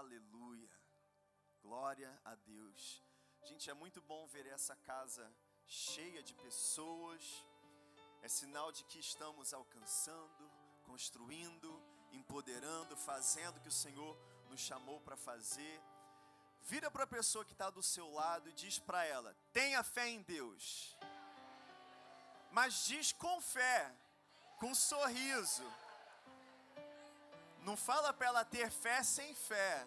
Aleluia. Glória a Deus. Gente, é muito bom ver essa casa cheia de pessoas. É sinal de que estamos alcançando, construindo, empoderando, fazendo o que o Senhor nos chamou para fazer. Vira para a pessoa que está do seu lado e diz para ela: tenha fé em Deus. Mas diz com fé, com sorriso. Não fala para ela ter fé sem fé.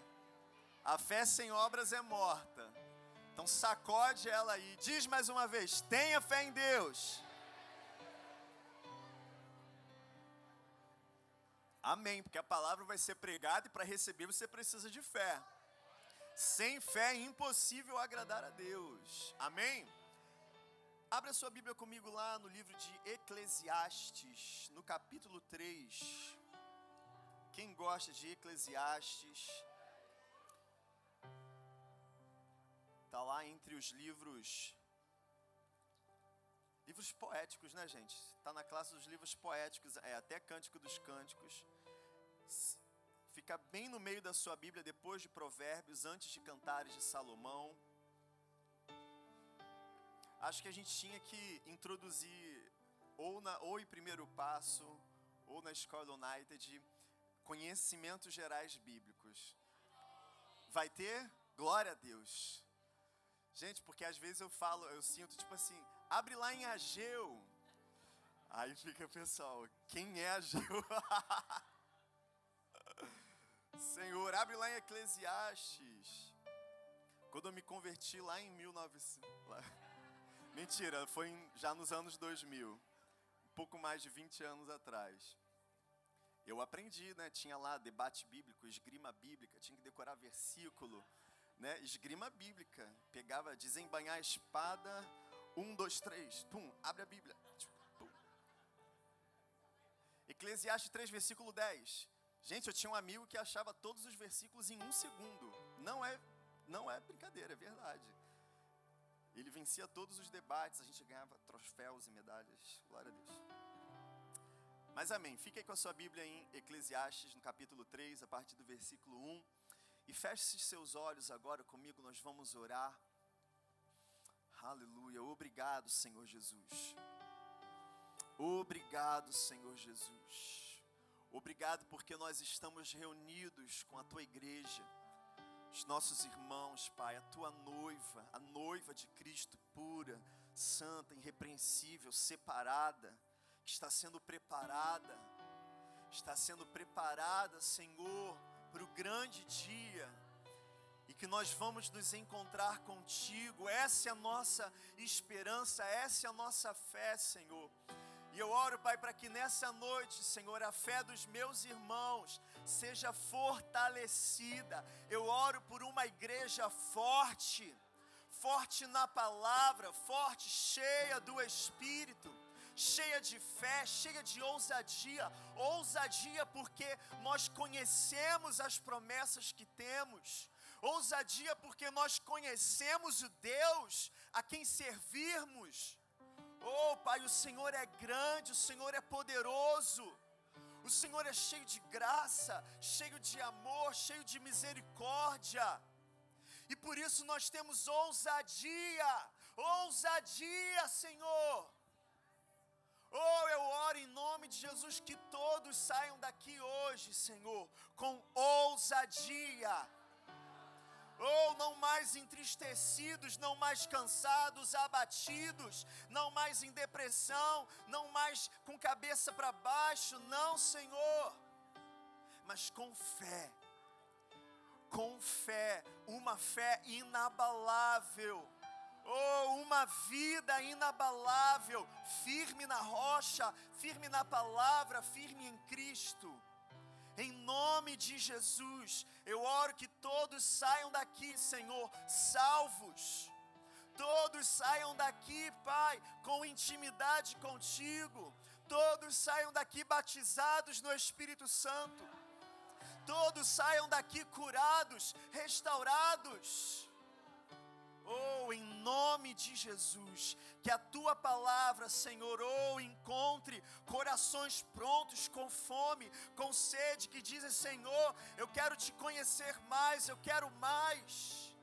A fé sem obras é morta. Então sacode ela aí. Diz mais uma vez: tenha fé em Deus. Amém, porque a palavra vai ser pregada e para receber você precisa de fé. Sem fé é impossível agradar a Deus. Amém? Abra sua Bíblia comigo lá no livro de Eclesiastes, no capítulo 3. Quem gosta de Eclesiastes? Está lá entre os livros Livros poéticos, né, gente? Está na classe dos livros poéticos, é até Cântico dos Cânticos. Fica bem no meio da sua Bíblia, depois de Provérbios, antes de Cantares de Salomão. Acho que a gente tinha que introduzir, ou, na, ou em primeiro passo, ou na Escola United, conhecimentos gerais bíblicos. Vai ter? Glória a Deus. Gente, porque às vezes eu falo, eu sinto tipo assim, abre lá em Ageu. Aí fica pessoal, quem é Ageu? Senhor, abre lá em Eclesiastes. Quando eu me converti lá em 1900. Lá, mentira, foi já nos anos 2000. Um pouco mais de 20 anos atrás. Eu aprendi, né? Tinha lá debate bíblico, esgrima bíblica, tinha que decorar versículo, né? Esgrima bíblica. Pegava, desembanhar a espada. Um, dois, três. Pum, abre a Bíblia. Eclesiastes 3, versículo 10. Gente, eu tinha um amigo que achava todos os versículos em um segundo. Não é, não é brincadeira, é verdade. Ele vencia todos os debates, a gente ganhava troféus e medalhas. Glória a Deus. Mas amém. Fique aí com a sua Bíblia em Eclesiastes, no capítulo 3, a partir do versículo 1. E feche seus olhos agora comigo, nós vamos orar. Aleluia. Obrigado, Senhor Jesus. Obrigado, Senhor Jesus. Obrigado porque nós estamos reunidos com a tua igreja, os nossos irmãos, Pai, a tua noiva, a noiva de Cristo pura, santa, irrepreensível, separada, que está sendo preparada, está sendo preparada, Senhor, para o grande dia e que nós vamos nos encontrar contigo. Essa é a nossa esperança, essa é a nossa fé, Senhor. E eu oro, Pai, para que nessa noite, Senhor, a fé dos meus irmãos seja fortalecida. Eu oro por uma igreja forte, forte na palavra, forte, cheia do Espírito cheia de fé, cheia de ousadia, ousadia porque nós conhecemos as promessas que temos, ousadia porque nós conhecemos o Deus a quem servirmos, Oh, Pai, o Senhor é grande, o Senhor é poderoso. O Senhor é cheio de graça, cheio de amor, cheio de misericórdia. E por isso nós temos ousadia, ousadia, Senhor. Oh, eu oro em nome de Jesus que todos saiam daqui hoje, Senhor, com ousadia ou não mais entristecidos, não mais cansados, abatidos, não mais em depressão, não mais com cabeça para baixo, não, Senhor, mas com fé, com fé, uma fé inabalável. Oh, uma vida inabalável, firme na rocha, firme na palavra, firme em Cristo. Em nome de Jesus, eu oro que todos saiam daqui, Senhor, salvos. Todos saiam daqui, Pai, com intimidade contigo. Todos saiam daqui batizados no Espírito Santo. Todos saiam daqui curados, restaurados. Oh, em nome de Jesus, que a tua palavra, Senhor, oh, encontre corações prontos, com fome, com sede, que dizem: Senhor, eu quero te conhecer mais, eu quero mais.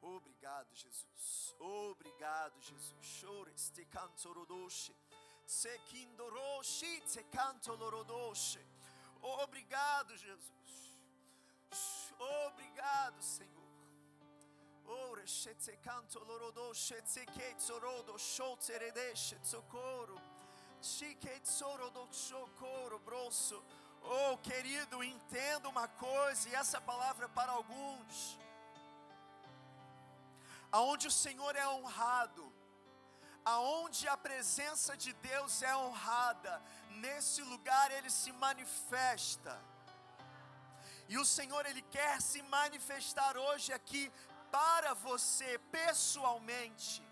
Obrigado, Jesus. Obrigado, Jesus. Chores te canto rodoche. Se kindoroshi te. Obrigado, Jesus. Obrigado, Senhor. Oh, querido, entenda uma coisa, e essa palavra é para alguns. Aonde o Senhor é honrado, aonde a presença de Deus é honrada, nesse lugar ele se manifesta. E o Senhor, Ele quer se manifestar hoje aqui para você, pessoalmente.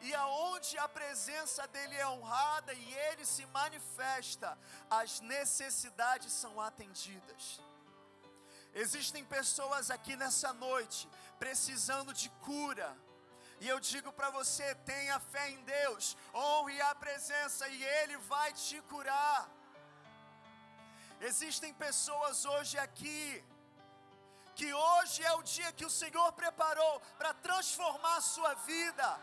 E aonde a presença dEle é honrada e Ele se manifesta, as necessidades são atendidas. Existem pessoas aqui nessa noite precisando de cura. E eu digo para você: tenha fé em Deus, honre a presença e Ele vai te curar. Existem pessoas hoje aqui, que hoje é o dia que o Senhor preparou para transformar a sua vida,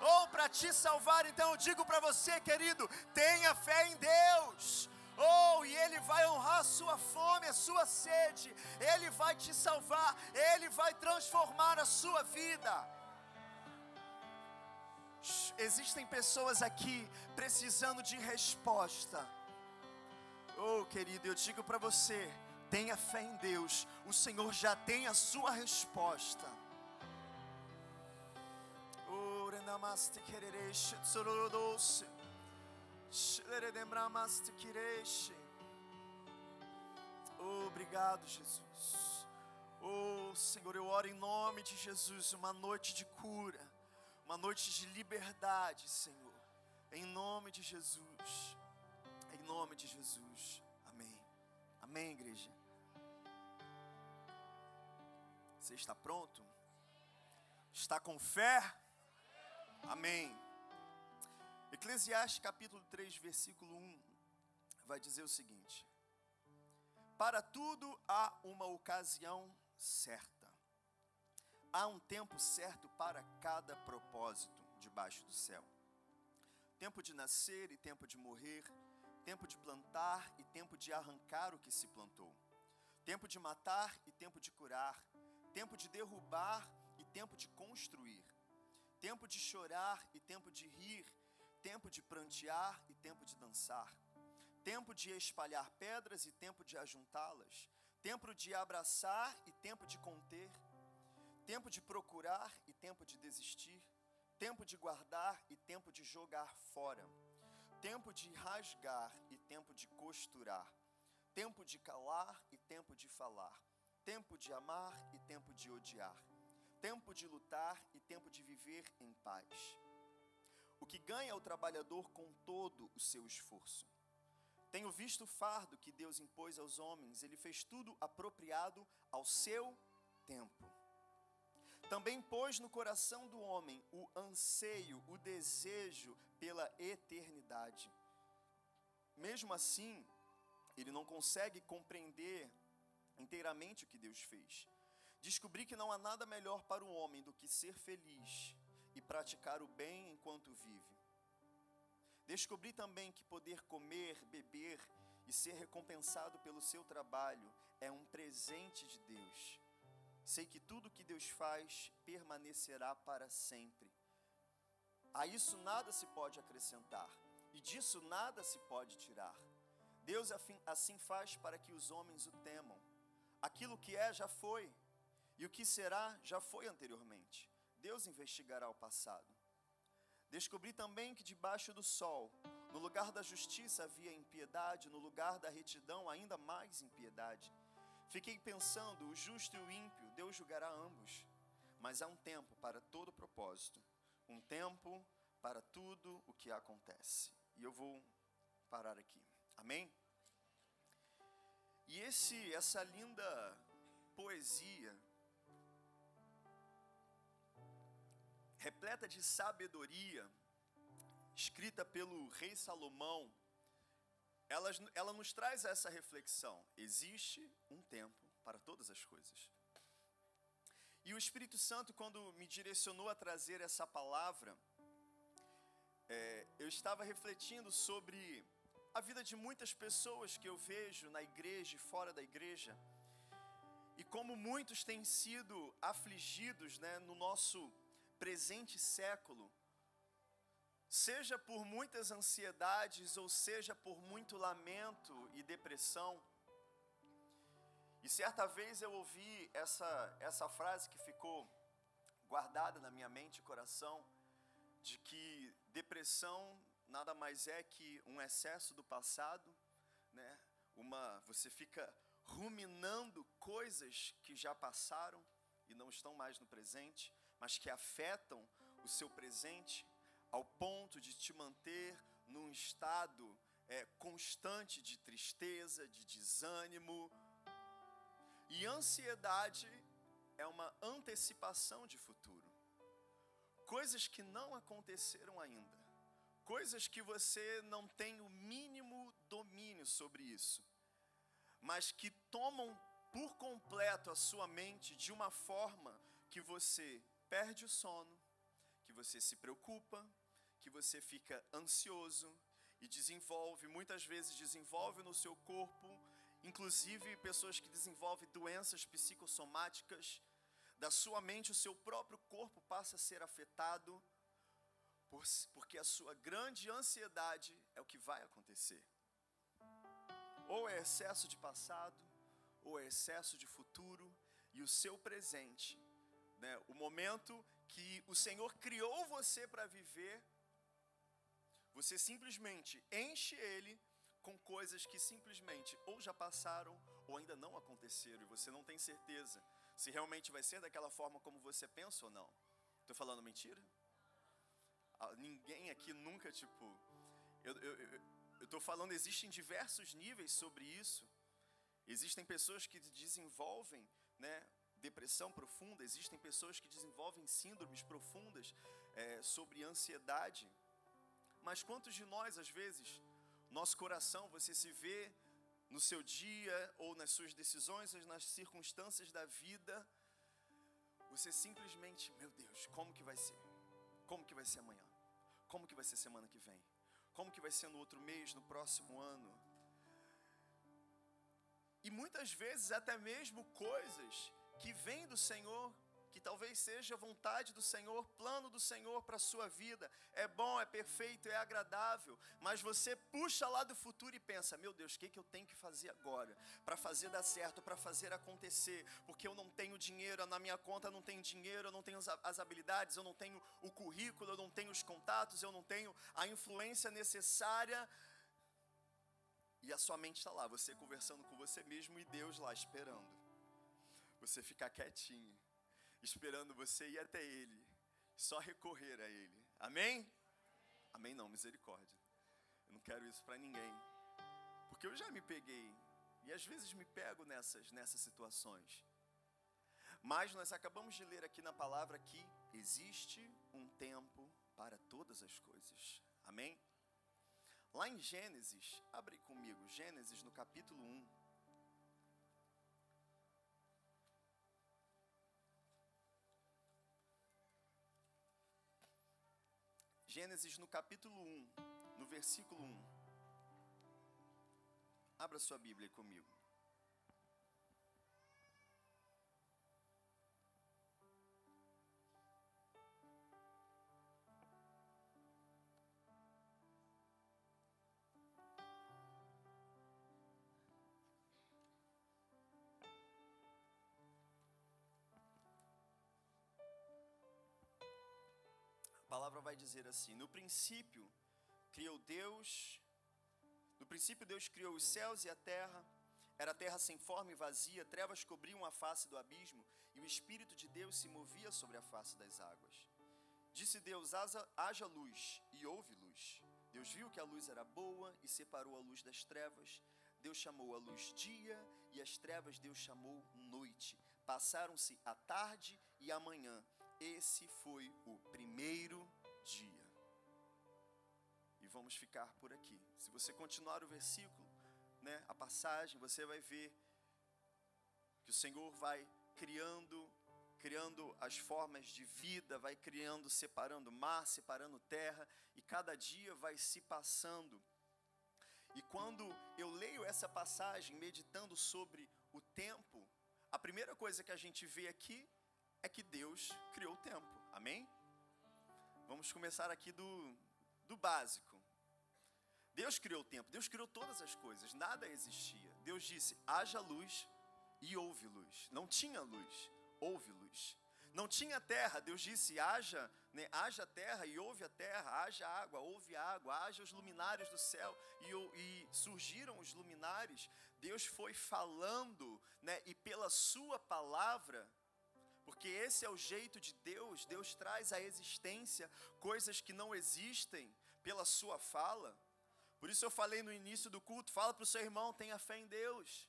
ou para te salvar. Então eu digo para você, querido, tenha fé em Deus. Oh, e Ele vai honrar a sua fome, a sua sede, Ele vai te salvar, Ele vai transformar a sua vida. Existem pessoas aqui precisando de resposta Oh, querido, eu digo para você: tenha fé em Deus, o Senhor já tem a sua resposta. Oh, obrigado, Jesus. Oh, Senhor, eu oro em nome de Jesus, uma noite de cura, uma noite de liberdade, Senhor, em nome de Jesus nome de Jesus. Amém. Amém, igreja. Você está pronto? Está com fé? Amém. Eclesiastes capítulo 3, versículo 1 vai dizer o seguinte: Para tudo há uma ocasião certa. Há um tempo certo para cada propósito debaixo do céu. Tempo de nascer e tempo de morrer, tempo de plantar e tempo de arrancar o que se plantou, tempo de matar e tempo de curar, tempo de derrubar e tempo de construir, tempo de chorar e tempo de rir, tempo de prantear e tempo de dançar, tempo de espalhar pedras e tempo de ajuntá-las, tempo de abraçar e tempo de conter, tempo de procurar e tempo de desistir, tempo de guardar e tempo de jogar fora tempo de rasgar e tempo de costurar, tempo de calar e tempo de falar, tempo de amar e tempo de odiar, tempo de lutar e tempo de viver em paz. O que ganha o trabalhador com todo o seu esforço. Tenho visto o fardo que Deus impôs aos homens, ele fez tudo apropriado ao seu tempo. Também pôs no coração do homem o anseio, o desejo pela eternidade. Mesmo assim, ele não consegue compreender inteiramente o que Deus fez. Descobri que não há nada melhor para o homem do que ser feliz e praticar o bem enquanto vive. Descobri também que poder comer, beber e ser recompensado pelo seu trabalho é um presente de Deus Sei que tudo que Deus faz permanecerá para sempre. A isso nada se pode acrescentar, e disso nada se pode tirar. Deus assim faz para que os homens o temam. Aquilo que é já foi, e o que será já foi anteriormente. Deus investigará o passado. Descobri também que debaixo do sol, no lugar da justiça havia impiedade, no lugar da retidão ainda mais impiedade. Fiquei pensando: o justo e o ímpio, Deus julgará ambos. Mas há um tempo para todo propósito, um tempo para tudo o que acontece. E eu vou parar aqui. Amém? E esse essa linda poesia repleta de sabedoria, escrita pelo rei Salomão, ela, ela nos traz essa reflexão: existe um tempo para todas as coisas. E o Espírito Santo, quando me direcionou a trazer essa palavra, é, eu estava refletindo sobre a vida de muitas pessoas que eu vejo na igreja e fora da igreja, e como muitos têm sido afligidos né, no nosso presente século, seja por muitas ansiedades ou seja por muito lamento e depressão. E certa vez eu ouvi essa, essa frase que ficou guardada na minha mente e coração, de que depressão nada mais é que um excesso do passado, né? Uma, você fica ruminando coisas que já passaram e não estão mais no presente mas que afetam o seu presente ao ponto de te manter num estado é, constante de tristeza, de desânimo. E ansiedade é uma antecipação de futuro. Coisas que não aconteceram ainda. Coisas que você não tem o mínimo domínio sobre isso. Mas que tomam por completo a sua mente de uma forma que você perde o sono, que você se preocupa, que você fica ansioso e desenvolve, muitas vezes desenvolve no seu corpo, inclusive pessoas que desenvolvem doenças psicossomáticas, da sua mente o seu próprio corpo passa a ser afetado, porque a sua grande ansiedade é o que vai acontecer. Ou é excesso de passado, ou é excesso de futuro, e o seu presente né, o momento que o Senhor criou você para viver, você simplesmente enche ele com coisas que simplesmente ou já passaram ou ainda não aconteceram e você não tem certeza se realmente vai ser daquela forma como você pensa ou não. Estou falando mentira? Ah, ninguém aqui nunca, tipo. Eu estou falando, existem diversos níveis sobre isso. Existem pessoas que desenvolvem né, depressão profunda, existem pessoas que desenvolvem síndromes profundas é, sobre ansiedade. Mas quantos de nós, às vezes, nosso coração, você se vê no seu dia ou nas suas decisões, ou nas circunstâncias da vida, você simplesmente, meu Deus, como que vai ser? Como que vai ser amanhã? Como que vai ser semana que vem? Como que vai ser no outro mês, no próximo ano? E muitas vezes até mesmo coisas que vem do Senhor, que talvez seja vontade do Senhor, plano do Senhor para a sua vida. É bom, é perfeito, é agradável, mas você puxa lá do futuro e pensa: meu Deus, o que, que eu tenho que fazer agora para fazer dar certo, para fazer acontecer? Porque eu não tenho dinheiro, na minha conta não tem dinheiro, eu não tenho as habilidades, eu não tenho o currículo, eu não tenho os contatos, eu não tenho a influência necessária. E a sua mente está lá, você conversando com você mesmo e Deus lá esperando você ficar quietinho, esperando você ir até Ele, só recorrer a Ele. Amém? Amém, não, misericórdia. Eu não quero isso para ninguém, porque eu já me peguei e às vezes me pego nessas, nessas situações. Mas nós acabamos de ler aqui na palavra que existe um tempo para todas as coisas. Amém? Lá em Gênesis, abre comigo, Gênesis no capítulo 1. Gênesis no capítulo 1, no versículo 1. Abra sua Bíblia comigo. Vai dizer assim: No princípio criou Deus, no princípio Deus criou os céus e a terra. Era a terra sem forma e vazia, trevas cobriam a face do abismo, e o Espírito de Deus se movia sobre a face das águas. Disse Deus: haja luz, e houve luz. Deus viu que a luz era boa e separou a luz das trevas. Deus chamou a luz dia e as trevas Deus chamou noite. Passaram-se a tarde e a manhã. Esse foi o primeiro dia. E vamos ficar por aqui. Se você continuar o versículo, né, a passagem, você vai ver que o Senhor vai criando criando as formas de vida, vai criando, separando mar, separando terra, e cada dia vai se passando. E quando eu leio essa passagem, meditando sobre o tempo, a primeira coisa que a gente vê aqui é que Deus criou o tempo, amém? Vamos começar aqui do, do básico. Deus criou o tempo, Deus criou todas as coisas, nada existia. Deus disse: haja luz e houve luz. Não tinha luz, houve luz. Não tinha terra, Deus disse: haja, né, haja terra e houve a terra, haja água, houve água, haja os luminares do céu e, e surgiram os luminares. Deus foi falando, né, e pela Sua palavra, porque esse é o jeito de Deus, Deus traz à existência coisas que não existem pela Sua fala. Por isso eu falei no início do culto: fala para o seu irmão, tenha fé em Deus.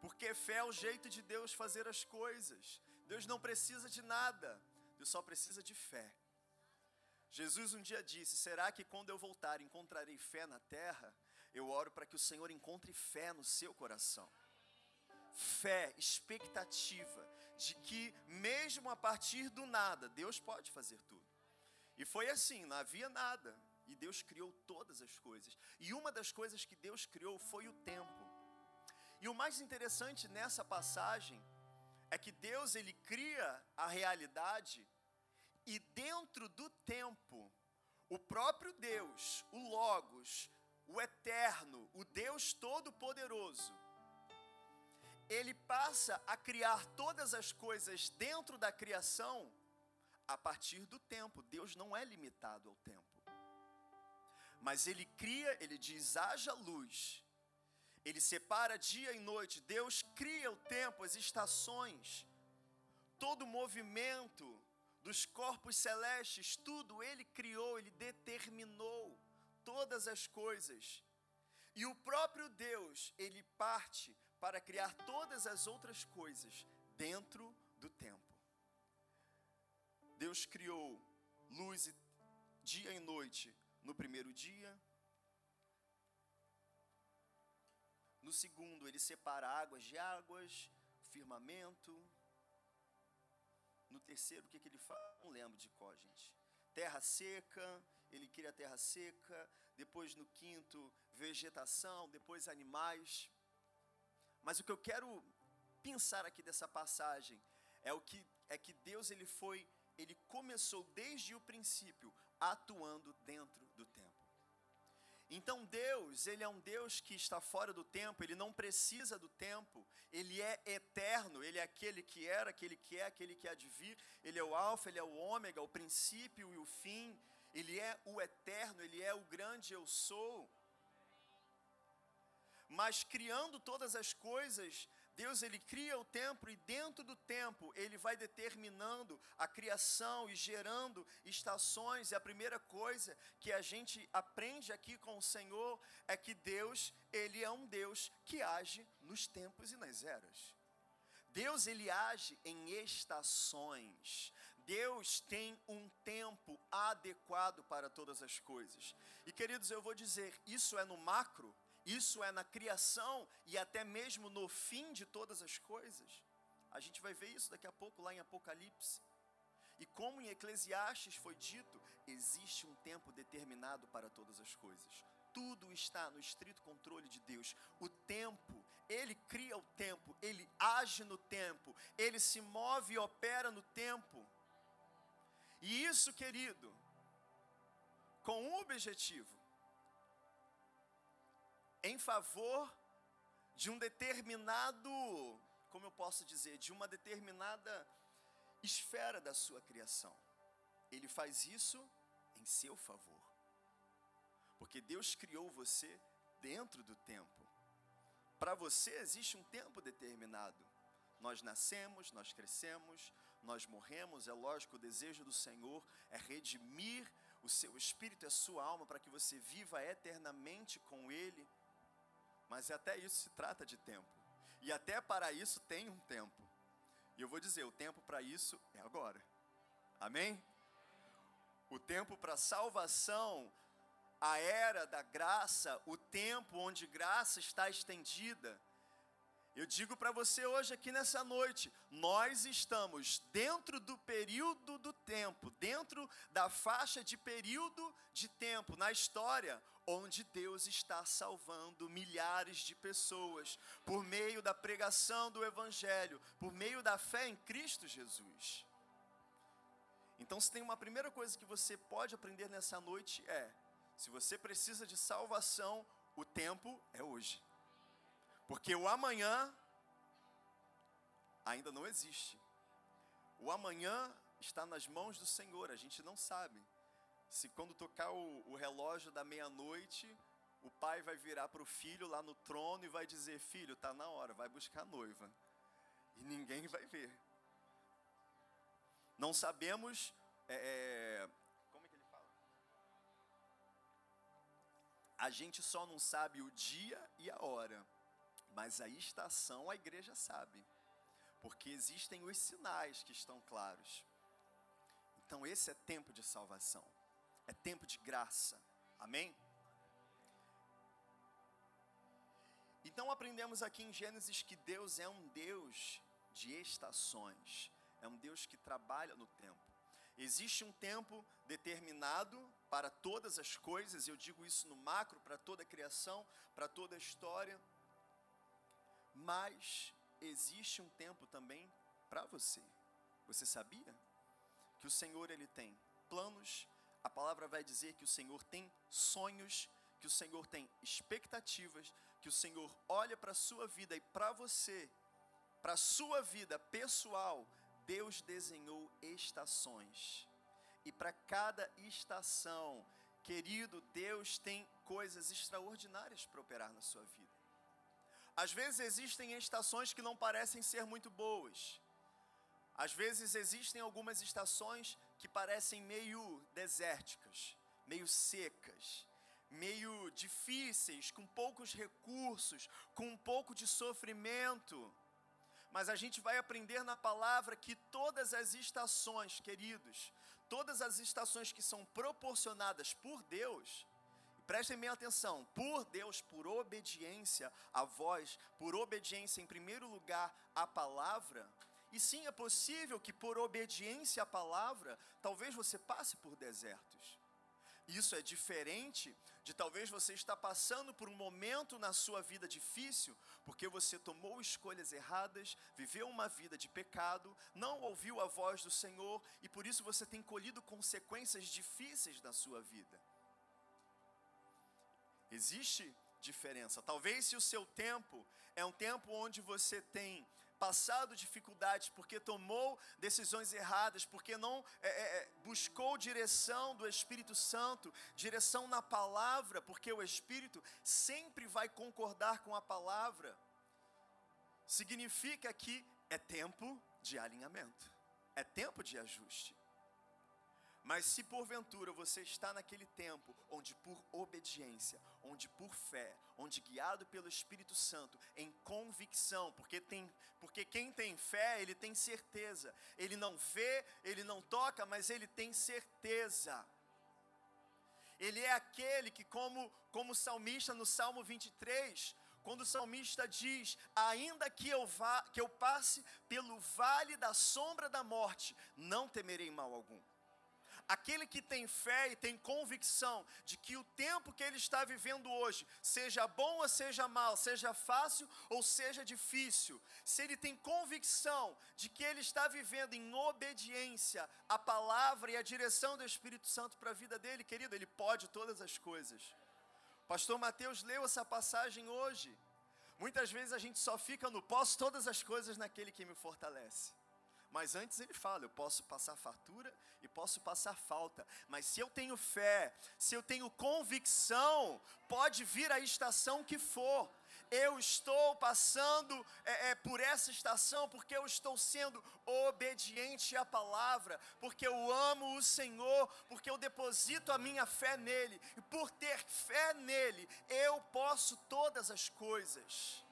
Porque fé é o jeito de Deus fazer as coisas. Deus não precisa de nada, Deus só precisa de fé. Jesus um dia disse: Será que quando eu voltar encontrarei fé na terra? Eu oro para que o Senhor encontre fé no seu coração. Fé, expectativa de que, mesmo a partir do nada, Deus pode fazer tudo. E foi assim: não havia nada, e Deus criou todas as coisas. E uma das coisas que Deus criou foi o tempo. E o mais interessante nessa passagem é que Deus ele cria a realidade e dentro do tempo, o próprio Deus, o Logos, o Eterno, o Deus Todo-Poderoso, ele passa a criar todas as coisas dentro da criação a partir do tempo. Deus não é limitado ao tempo. Mas ele cria, ele diz: haja luz. Ele separa dia e noite. Deus cria o tempo, as estações, todo o movimento dos corpos celestes, tudo ele criou, ele determinou todas as coisas. E o próprio Deus, ele parte para criar todas as outras coisas dentro do tempo. Deus criou luz dia e noite no primeiro dia, No segundo, ele separa águas de águas, firmamento. No terceiro, o que, que ele fala? Não lembro de qual, gente. Terra seca, ele cria a terra seca. Depois, no quinto, vegetação. Depois, animais. Mas o que eu quero pensar aqui dessa passagem é o que é que Deus ele foi, ele começou desde o princípio atuando dentro do tempo. Então Deus, ele é um Deus que está fora do tempo, ele não precisa do tempo, ele é eterno, ele é aquele que era, aquele que é, aquele que há de vir, ele é o alfa, ele é o ômega, o princípio e o fim, ele é o eterno, ele é o grande eu sou. Mas criando todas as coisas, Deus ele cria o tempo e dentro do tempo ele vai determinando a criação e gerando estações. E a primeira coisa que a gente aprende aqui com o Senhor é que Deus, ele é um Deus que age nos tempos e nas eras. Deus ele age em estações. Deus tem um tempo adequado para todas as coisas. E queridos, eu vou dizer, isso é no macro, isso é na criação e até mesmo no fim de todas as coisas. A gente vai ver isso daqui a pouco lá em Apocalipse. E como em Eclesiastes foi dito, existe um tempo determinado para todas as coisas. Tudo está no estrito controle de Deus. O tempo, Ele cria o tempo, Ele age no tempo, Ele se move e opera no tempo. E isso, querido, com um objetivo: em favor de um determinado, como eu posso dizer, de uma determinada esfera da sua criação. Ele faz isso em seu favor. Porque Deus criou você dentro do tempo. Para você existe um tempo determinado. Nós nascemos, nós crescemos, nós morremos. É lógico, o desejo do Senhor é redimir o seu espírito e a sua alma para que você viva eternamente com Ele. Mas até isso se trata de tempo. E até para isso tem um tempo. E eu vou dizer, o tempo para isso é agora. Amém? O tempo para salvação, a era da graça, o tempo onde graça está estendida, eu digo para você hoje aqui nessa noite, nós estamos dentro do período do tempo, dentro da faixa de período de tempo na história onde Deus está salvando milhares de pessoas por meio da pregação do evangelho, por meio da fé em Cristo Jesus. Então, se tem uma primeira coisa que você pode aprender nessa noite é: se você precisa de salvação, o tempo é hoje. Porque o amanhã ainda não existe. O amanhã está nas mãos do Senhor, a gente não sabe. Se quando tocar o, o relógio da meia-noite, o pai vai virar para o filho lá no trono e vai dizer: Filho, está na hora, vai buscar a noiva. E ninguém vai ver. Não sabemos. É, é, como é que ele fala? A gente só não sabe o dia e a hora mas a estação a igreja sabe, porque existem os sinais que estão claros. Então, esse é tempo de salvação, é tempo de graça, amém? Então, aprendemos aqui em Gênesis que Deus é um Deus de estações, é um Deus que trabalha no tempo. Existe um tempo determinado para todas as coisas, eu digo isso no macro, para toda a criação, para toda a história mas existe um tempo também para você. Você sabia que o Senhor ele tem planos? A palavra vai dizer que o Senhor tem sonhos, que o Senhor tem expectativas, que o Senhor olha para a sua vida e para você, para a sua vida pessoal, Deus desenhou estações. E para cada estação, querido, Deus tem coisas extraordinárias para operar na sua vida. Às vezes existem estações que não parecem ser muito boas. Às vezes existem algumas estações que parecem meio desérticas, meio secas, meio difíceis, com poucos recursos, com um pouco de sofrimento. Mas a gente vai aprender na palavra que todas as estações, queridos, todas as estações que são proporcionadas por Deus, Prestem bem atenção, por Deus, por obediência a voz, por obediência em primeiro lugar à palavra, e sim é possível que por obediência à palavra, talvez você passe por desertos. Isso é diferente de talvez você estar passando por um momento na sua vida difícil, porque você tomou escolhas erradas, viveu uma vida de pecado, não ouviu a voz do Senhor e por isso você tem colhido consequências difíceis na sua vida. Existe diferença. Talvez se o seu tempo é um tempo onde você tem passado dificuldades, porque tomou decisões erradas, porque não é, é, é, buscou direção do Espírito Santo, direção na palavra, porque o Espírito sempre vai concordar com a palavra, significa que é tempo de alinhamento, é tempo de ajuste. Mas se porventura você está naquele tempo onde por obediência, onde por fé, onde guiado pelo Espírito Santo, em convicção, porque tem, porque quem tem fé, ele tem certeza. Ele não vê, ele não toca, mas ele tem certeza. Ele é aquele que como como salmista no Salmo 23, quando o salmista diz: "Ainda que eu vá, que eu passe pelo vale da sombra da morte, não temerei mal algum." Aquele que tem fé e tem convicção de que o tempo que ele está vivendo hoje, seja bom ou seja mal, seja fácil ou seja difícil, se ele tem convicção de que ele está vivendo em obediência à palavra e à direção do Espírito Santo para a vida dele, querido, ele pode todas as coisas. Pastor Mateus leu essa passagem hoje. Muitas vezes a gente só fica no posso todas as coisas naquele que me fortalece. Mas antes ele fala: eu posso passar fartura e posso passar falta. Mas se eu tenho fé, se eu tenho convicção, pode vir a estação que for. eu estou passando é, é, por essa estação porque eu estou sendo obediente à palavra, porque eu amo o Senhor, porque eu deposito a minha fé nele, e por ter fé nele, eu posso todas as coisas.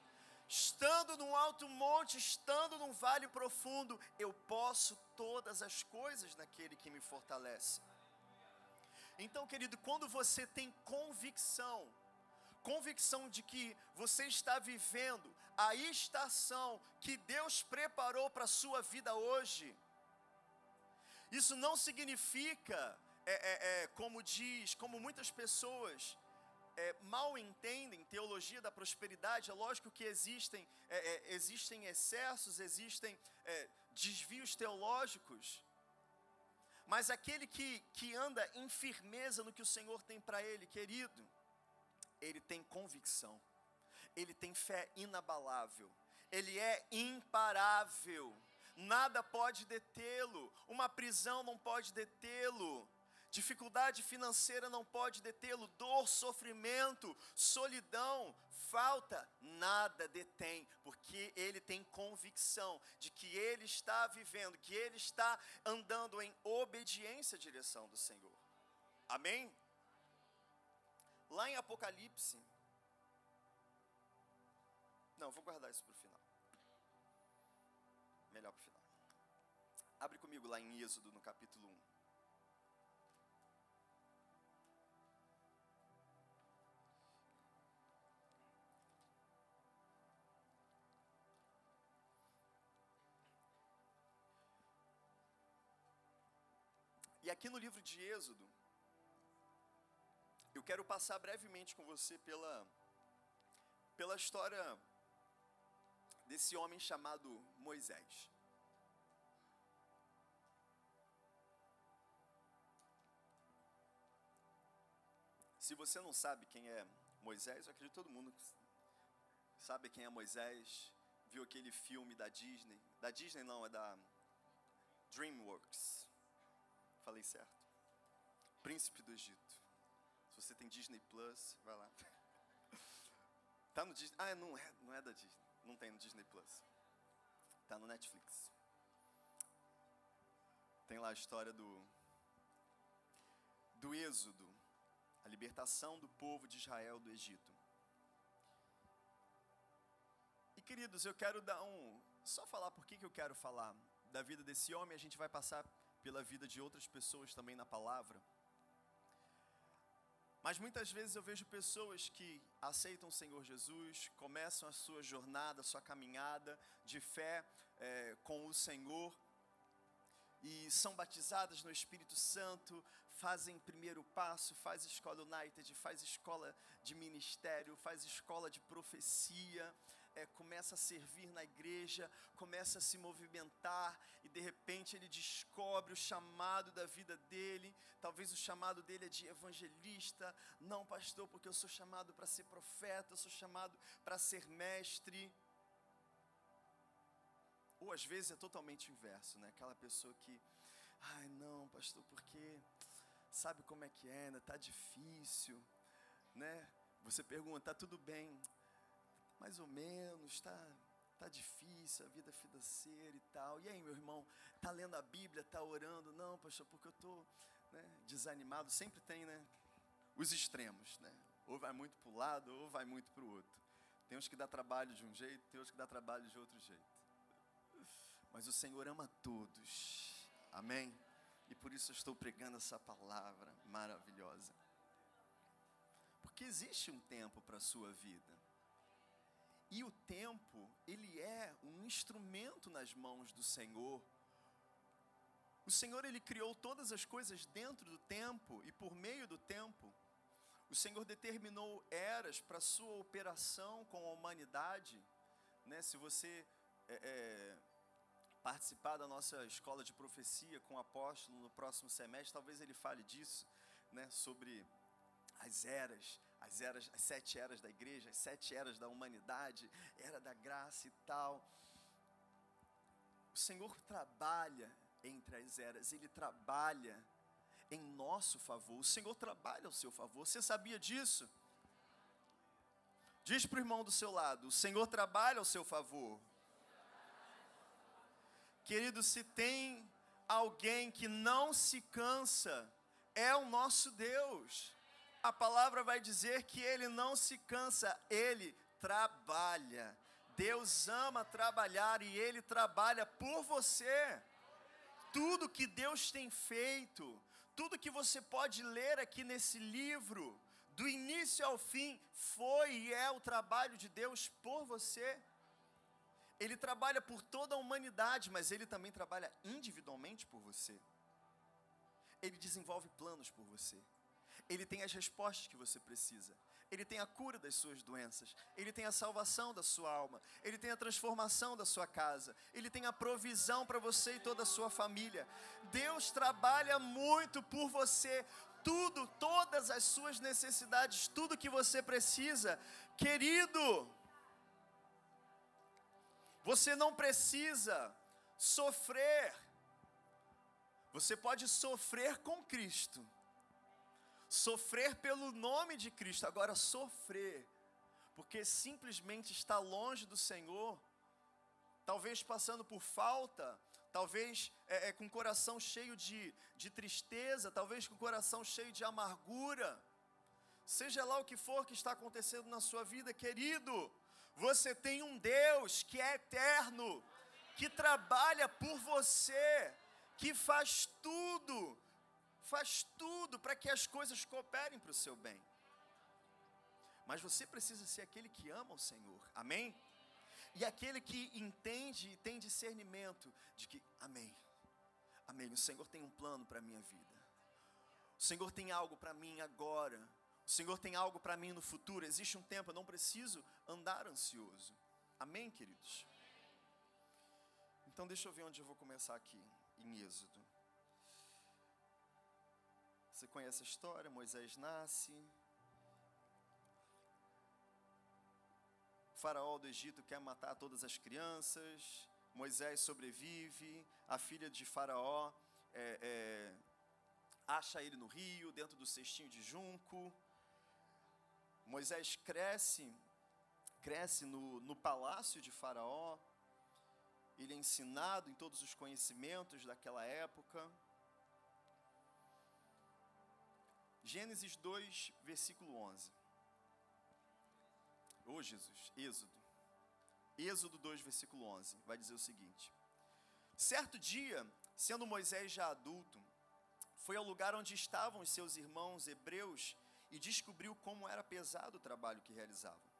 Estando num alto monte, estando num vale profundo, eu posso todas as coisas naquele que me fortalece. Então, querido, quando você tem convicção, convicção de que você está vivendo a estação que Deus preparou para a sua vida hoje, isso não significa, é, é, é, como diz, como muitas pessoas é, mal entendem teologia da prosperidade, é lógico que existem, é, é, existem excessos, existem é, desvios teológicos, mas aquele que, que anda em firmeza no que o Senhor tem para ele, querido, ele tem convicção, ele tem fé inabalável, ele é imparável, nada pode detê-lo, uma prisão não pode detê-lo, Dificuldade financeira não pode detê-lo, dor, sofrimento, solidão, falta, nada detém, porque ele tem convicção de que ele está vivendo, que ele está andando em obediência à direção do Senhor. Amém? Lá em Apocalipse, não, vou guardar isso para o final. Melhor para o final. Abre comigo lá em Êxodo, no capítulo 1. E aqui no livro de Êxodo, eu quero passar brevemente com você pela, pela história desse homem chamado Moisés. Se você não sabe quem é Moisés, eu acredito que todo mundo sabe quem é Moisés, viu aquele filme da Disney. Da Disney não, é da DreamWorks Falei certo? Príncipe do Egito. Se você tem Disney Plus, vai lá. Tá no Disney. Ah, não é, não é da Disney. Não tem no Disney Plus. Tá no Netflix. Tem lá a história do do Êxodo, a libertação do povo de Israel do Egito. E queridos, eu quero dar um só falar por que, eu quero falar da vida desse homem, a gente vai passar pela vida de outras pessoas também na palavra. Mas muitas vezes eu vejo pessoas que aceitam o Senhor Jesus, começam a sua jornada, a sua caminhada de fé é, com o Senhor, e são batizadas no Espírito Santo, fazem primeiro passo, faz escola United, faz escola de ministério, faz escola de profecia, é, começa a servir na igreja, começa a se movimentar e de repente ele descobre o chamado da vida dele. Talvez o chamado dele é de evangelista. Não, pastor, porque eu sou chamado para ser profeta, eu sou chamado para ser mestre. Ou às vezes é totalmente inverso, né? Aquela pessoa que, ai não, pastor, porque sabe como é que é, né? Tá difícil, né? Você pergunta, tá tudo bem? Mais ou menos, tá, tá difícil a vida financeira e tal. E aí, meu irmão, tá lendo a Bíblia, tá orando? Não, pastor, porque eu tô né, desanimado. Sempre tem, né? Os extremos, né? Ou vai muito para o lado, ou vai muito para o outro. Tem uns que dá trabalho de um jeito, tem uns que dá trabalho de outro jeito. Mas o Senhor ama todos. Amém? E por isso eu estou pregando essa palavra maravilhosa. Porque existe um tempo para a sua vida. E o tempo, ele é um instrumento nas mãos do Senhor. O Senhor, ele criou todas as coisas dentro do tempo e por meio do tempo. O Senhor determinou eras para sua operação com a humanidade. Né? Se você é, é, participar da nossa escola de profecia com o apóstolo no próximo semestre, talvez ele fale disso, né? sobre as eras, as eras, as sete eras da igreja, as sete eras da humanidade, era da graça e tal. O Senhor trabalha entre as eras, Ele trabalha em nosso favor. O Senhor trabalha ao seu favor. Você sabia disso? Diz para o irmão do seu lado: o Senhor trabalha ao seu favor. Querido, se tem alguém que não se cansa, é o nosso Deus. A palavra vai dizer que ele não se cansa, ele trabalha. Deus ama trabalhar e ele trabalha por você. Tudo que Deus tem feito, tudo que você pode ler aqui nesse livro, do início ao fim, foi e é o trabalho de Deus por você. Ele trabalha por toda a humanidade, mas ele também trabalha individualmente por você. Ele desenvolve planos por você. Ele tem as respostas que você precisa. Ele tem a cura das suas doenças, Ele tem a salvação da sua alma, Ele tem a transformação da sua casa, Ele tem a provisão para você e toda a sua família. Deus trabalha muito por você, tudo, todas as suas necessidades, tudo que você precisa, querido. Você não precisa sofrer. Você pode sofrer com Cristo. Sofrer pelo nome de Cristo. Agora, sofrer, porque simplesmente está longe do Senhor, talvez passando por falta, talvez é, é, com o coração cheio de, de tristeza, talvez com o coração cheio de amargura. Seja lá o que for que está acontecendo na sua vida, querido, você tem um Deus que é eterno, que trabalha por você, que faz tudo, faz tudo para que as coisas cooperem para o seu bem. Mas você precisa ser aquele que ama o Senhor, amém? E aquele que entende e tem discernimento de que, amém, amém, o Senhor tem um plano para a minha vida, o Senhor tem algo para mim agora, o Senhor tem algo para mim no futuro. Existe um tempo, eu não preciso andar ansioso. Amém, queridos? Então, deixa eu ver onde eu vou começar aqui, em Êxodo. Você conhece a história? Moisés nasce. O faraó do Egito quer matar todas as crianças. Moisés sobrevive. A filha de Faraó é, é, acha ele no rio, dentro do cestinho de junco. Moisés cresce, cresce no, no palácio de Faraó, ele é ensinado em todos os conhecimentos daquela época. Gênesis 2, versículo 11. Ô oh, Jesus, Êxodo. Êxodo 2, versículo 11, vai dizer o seguinte: Certo dia, sendo Moisés já adulto, foi ao lugar onde estavam os seus irmãos hebreus e descobriu como era pesado o trabalho que realizavam.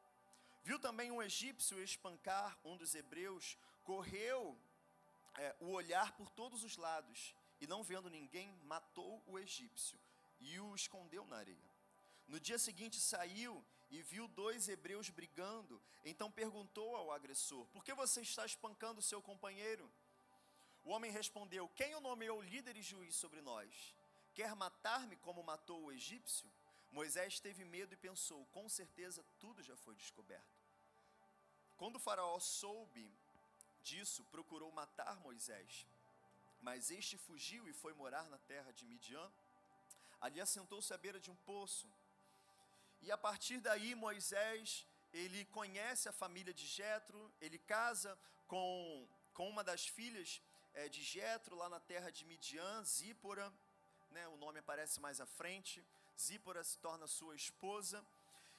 Viu também um egípcio espancar um dos hebreus, correu é, o olhar por todos os lados e, não vendo ninguém, matou o egípcio e o escondeu na areia. No dia seguinte saiu e viu dois hebreus brigando. Então perguntou ao agressor: Por que você está espancando seu companheiro? O homem respondeu: Quem o nomeou líder e juiz sobre nós? Quer matar-me como matou o egípcio? Moisés teve medo e pensou: com certeza tudo já foi descoberto. Quando o Faraó soube disso, procurou matar Moisés. Mas este fugiu e foi morar na terra de Midian. Ali assentou-se à beira de um poço. E a partir daí, Moisés, ele conhece a família de Jetro, ele casa com, com uma das filhas é, de Jetro lá na terra de Midian, Zípora, né, o nome aparece mais à frente. Zípora se torna sua esposa.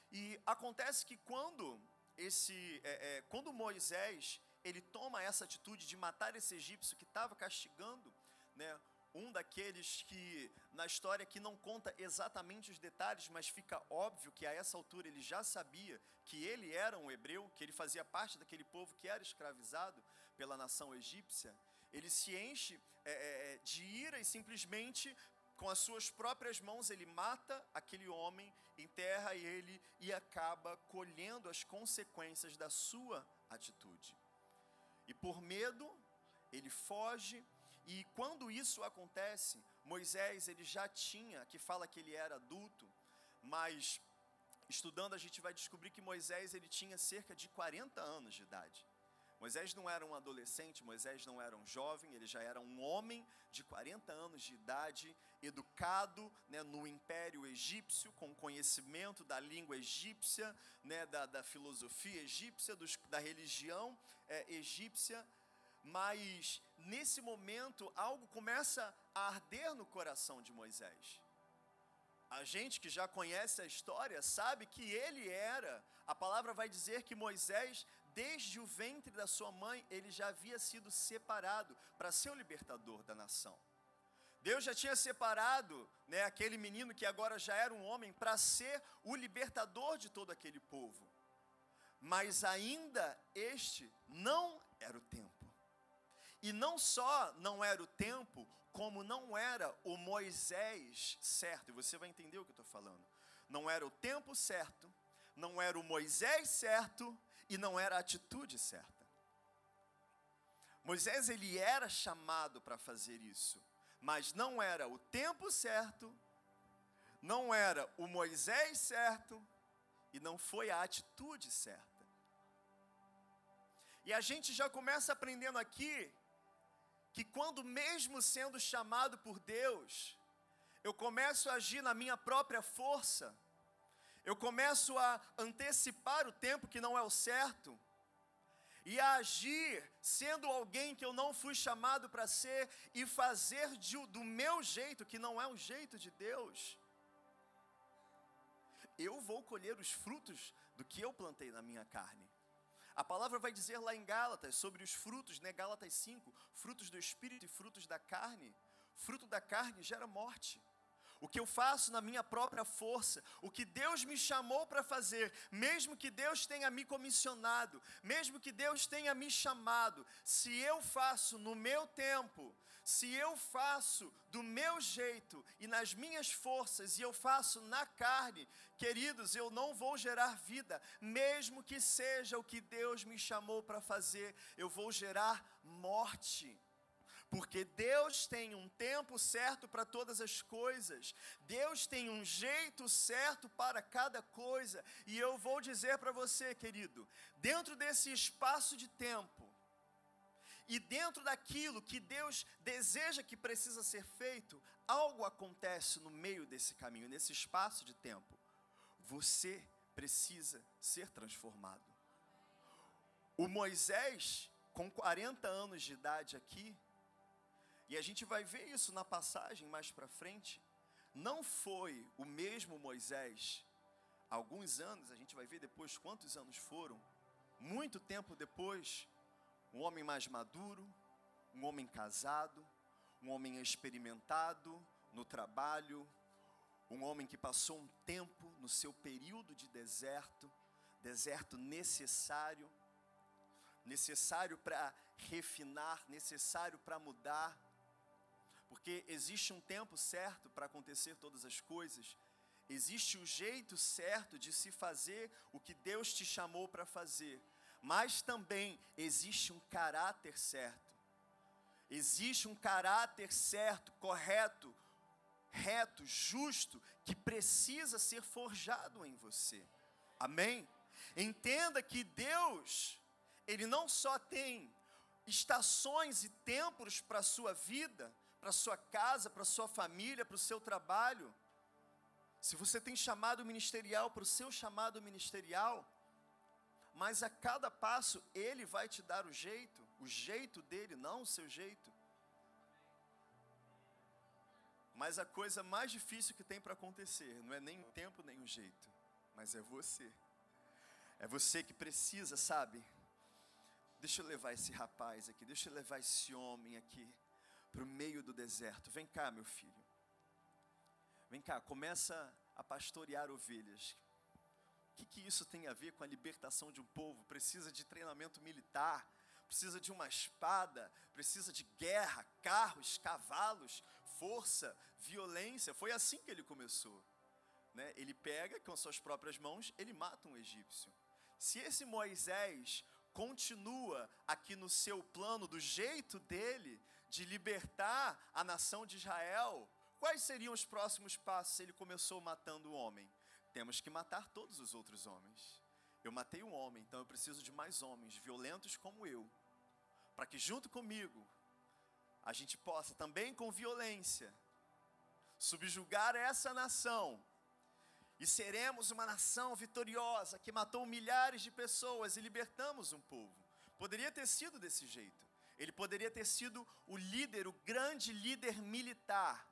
E acontece que quando esse, é, é, quando Moisés ele toma essa atitude de matar esse egípcio que estava castigando, né, um daqueles que na história que não conta exatamente os detalhes, mas fica óbvio que a essa altura ele já sabia que ele era um hebreu, que ele fazia parte daquele povo que era escravizado pela nação egípcia. Ele se enche é, é, é de ira e simplesmente com as suas próprias mãos ele mata aquele homem, enterra ele e acaba colhendo as consequências da sua atitude. E por medo, ele foge, e quando isso acontece, Moisés ele já tinha, que fala que ele era adulto, mas estudando a gente vai descobrir que Moisés ele tinha cerca de 40 anos de idade. Moisés não era um adolescente, Moisés não era um jovem, ele já era um homem de 40 anos de idade, educado né, no império egípcio, com conhecimento da língua egípcia, né, da, da filosofia egípcia, dos, da religião é, egípcia. Mas nesse momento, algo começa a arder no coração de Moisés. A gente que já conhece a história sabe que ele era, a palavra vai dizer que Moisés desde o ventre da sua mãe, ele já havia sido separado para ser o libertador da nação. Deus já tinha separado né, aquele menino que agora já era um homem para ser o libertador de todo aquele povo. Mas ainda este não era o tempo. E não só não era o tempo, como não era o Moisés certo. E você vai entender o que eu estou falando. Não era o tempo certo, não era o Moisés certo, e não era a atitude certa. Moisés ele era chamado para fazer isso, mas não era o tempo certo, não era o Moisés certo e não foi a atitude certa. E a gente já começa aprendendo aqui que quando mesmo sendo chamado por Deus, eu começo a agir na minha própria força, eu começo a antecipar o tempo que não é o certo, e a agir sendo alguém que eu não fui chamado para ser, e fazer de, do meu jeito, que não é o jeito de Deus, eu vou colher os frutos do que eu plantei na minha carne. A palavra vai dizer lá em Gálatas sobre os frutos, né? Gálatas 5, frutos do espírito e frutos da carne. Fruto da carne gera morte o que eu faço na minha própria força, o que Deus me chamou para fazer, mesmo que Deus tenha me comissionado, mesmo que Deus tenha me chamado, se eu faço no meu tempo, se eu faço do meu jeito e nas minhas forças e eu faço na carne, queridos, eu não vou gerar vida, mesmo que seja o que Deus me chamou para fazer, eu vou gerar morte. Porque Deus tem um tempo certo para todas as coisas, Deus tem um jeito certo para cada coisa, e eu vou dizer para você, querido, dentro desse espaço de tempo, e dentro daquilo que Deus deseja que precisa ser feito, algo acontece no meio desse caminho, nesse espaço de tempo. Você precisa ser transformado. O Moisés, com 40 anos de idade aqui, e a gente vai ver isso na passagem mais para frente. Não foi o mesmo Moisés. Alguns anos, a gente vai ver depois quantos anos foram. Muito tempo depois, um homem mais maduro, um homem casado, um homem experimentado no trabalho, um homem que passou um tempo no seu período de deserto, deserto necessário, necessário para refinar, necessário para mudar, porque existe um tempo certo para acontecer todas as coisas, existe o jeito certo de se fazer o que Deus te chamou para fazer, mas também existe um caráter certo, existe um caráter certo, correto, reto, justo, que precisa ser forjado em você, amém? Entenda que Deus, Ele não só tem estações e tempos para a sua vida, para sua casa, para sua família, para o seu trabalho. Se você tem chamado ministerial para o seu chamado ministerial, mas a cada passo ele vai te dar o jeito, o jeito dele, não o seu jeito. Mas a coisa mais difícil que tem para acontecer não é nem o tempo nem o jeito, mas é você. É você que precisa, sabe? Deixa eu levar esse rapaz aqui, deixa eu levar esse homem aqui para o meio do deserto. Vem cá, meu filho. Vem cá, começa a pastorear ovelhas. Que, que isso tem a ver com a libertação de um povo? Precisa de treinamento militar, precisa de uma espada, precisa de guerra, carros, cavalos, força, violência. Foi assim que ele começou. Né? Ele pega com suas próprias mãos, ele mata um egípcio. Se esse Moisés continua aqui no seu plano, do jeito dele, de libertar a nação de Israel, quais seriam os próximos passos se ele começou matando o homem? Temos que matar todos os outros homens. Eu matei um homem, então eu preciso de mais homens violentos como eu, para que junto comigo a gente possa também com violência subjugar essa nação e seremos uma nação vitoriosa que matou milhares de pessoas e libertamos um povo. Poderia ter sido desse jeito. Ele poderia ter sido o líder, o grande líder militar,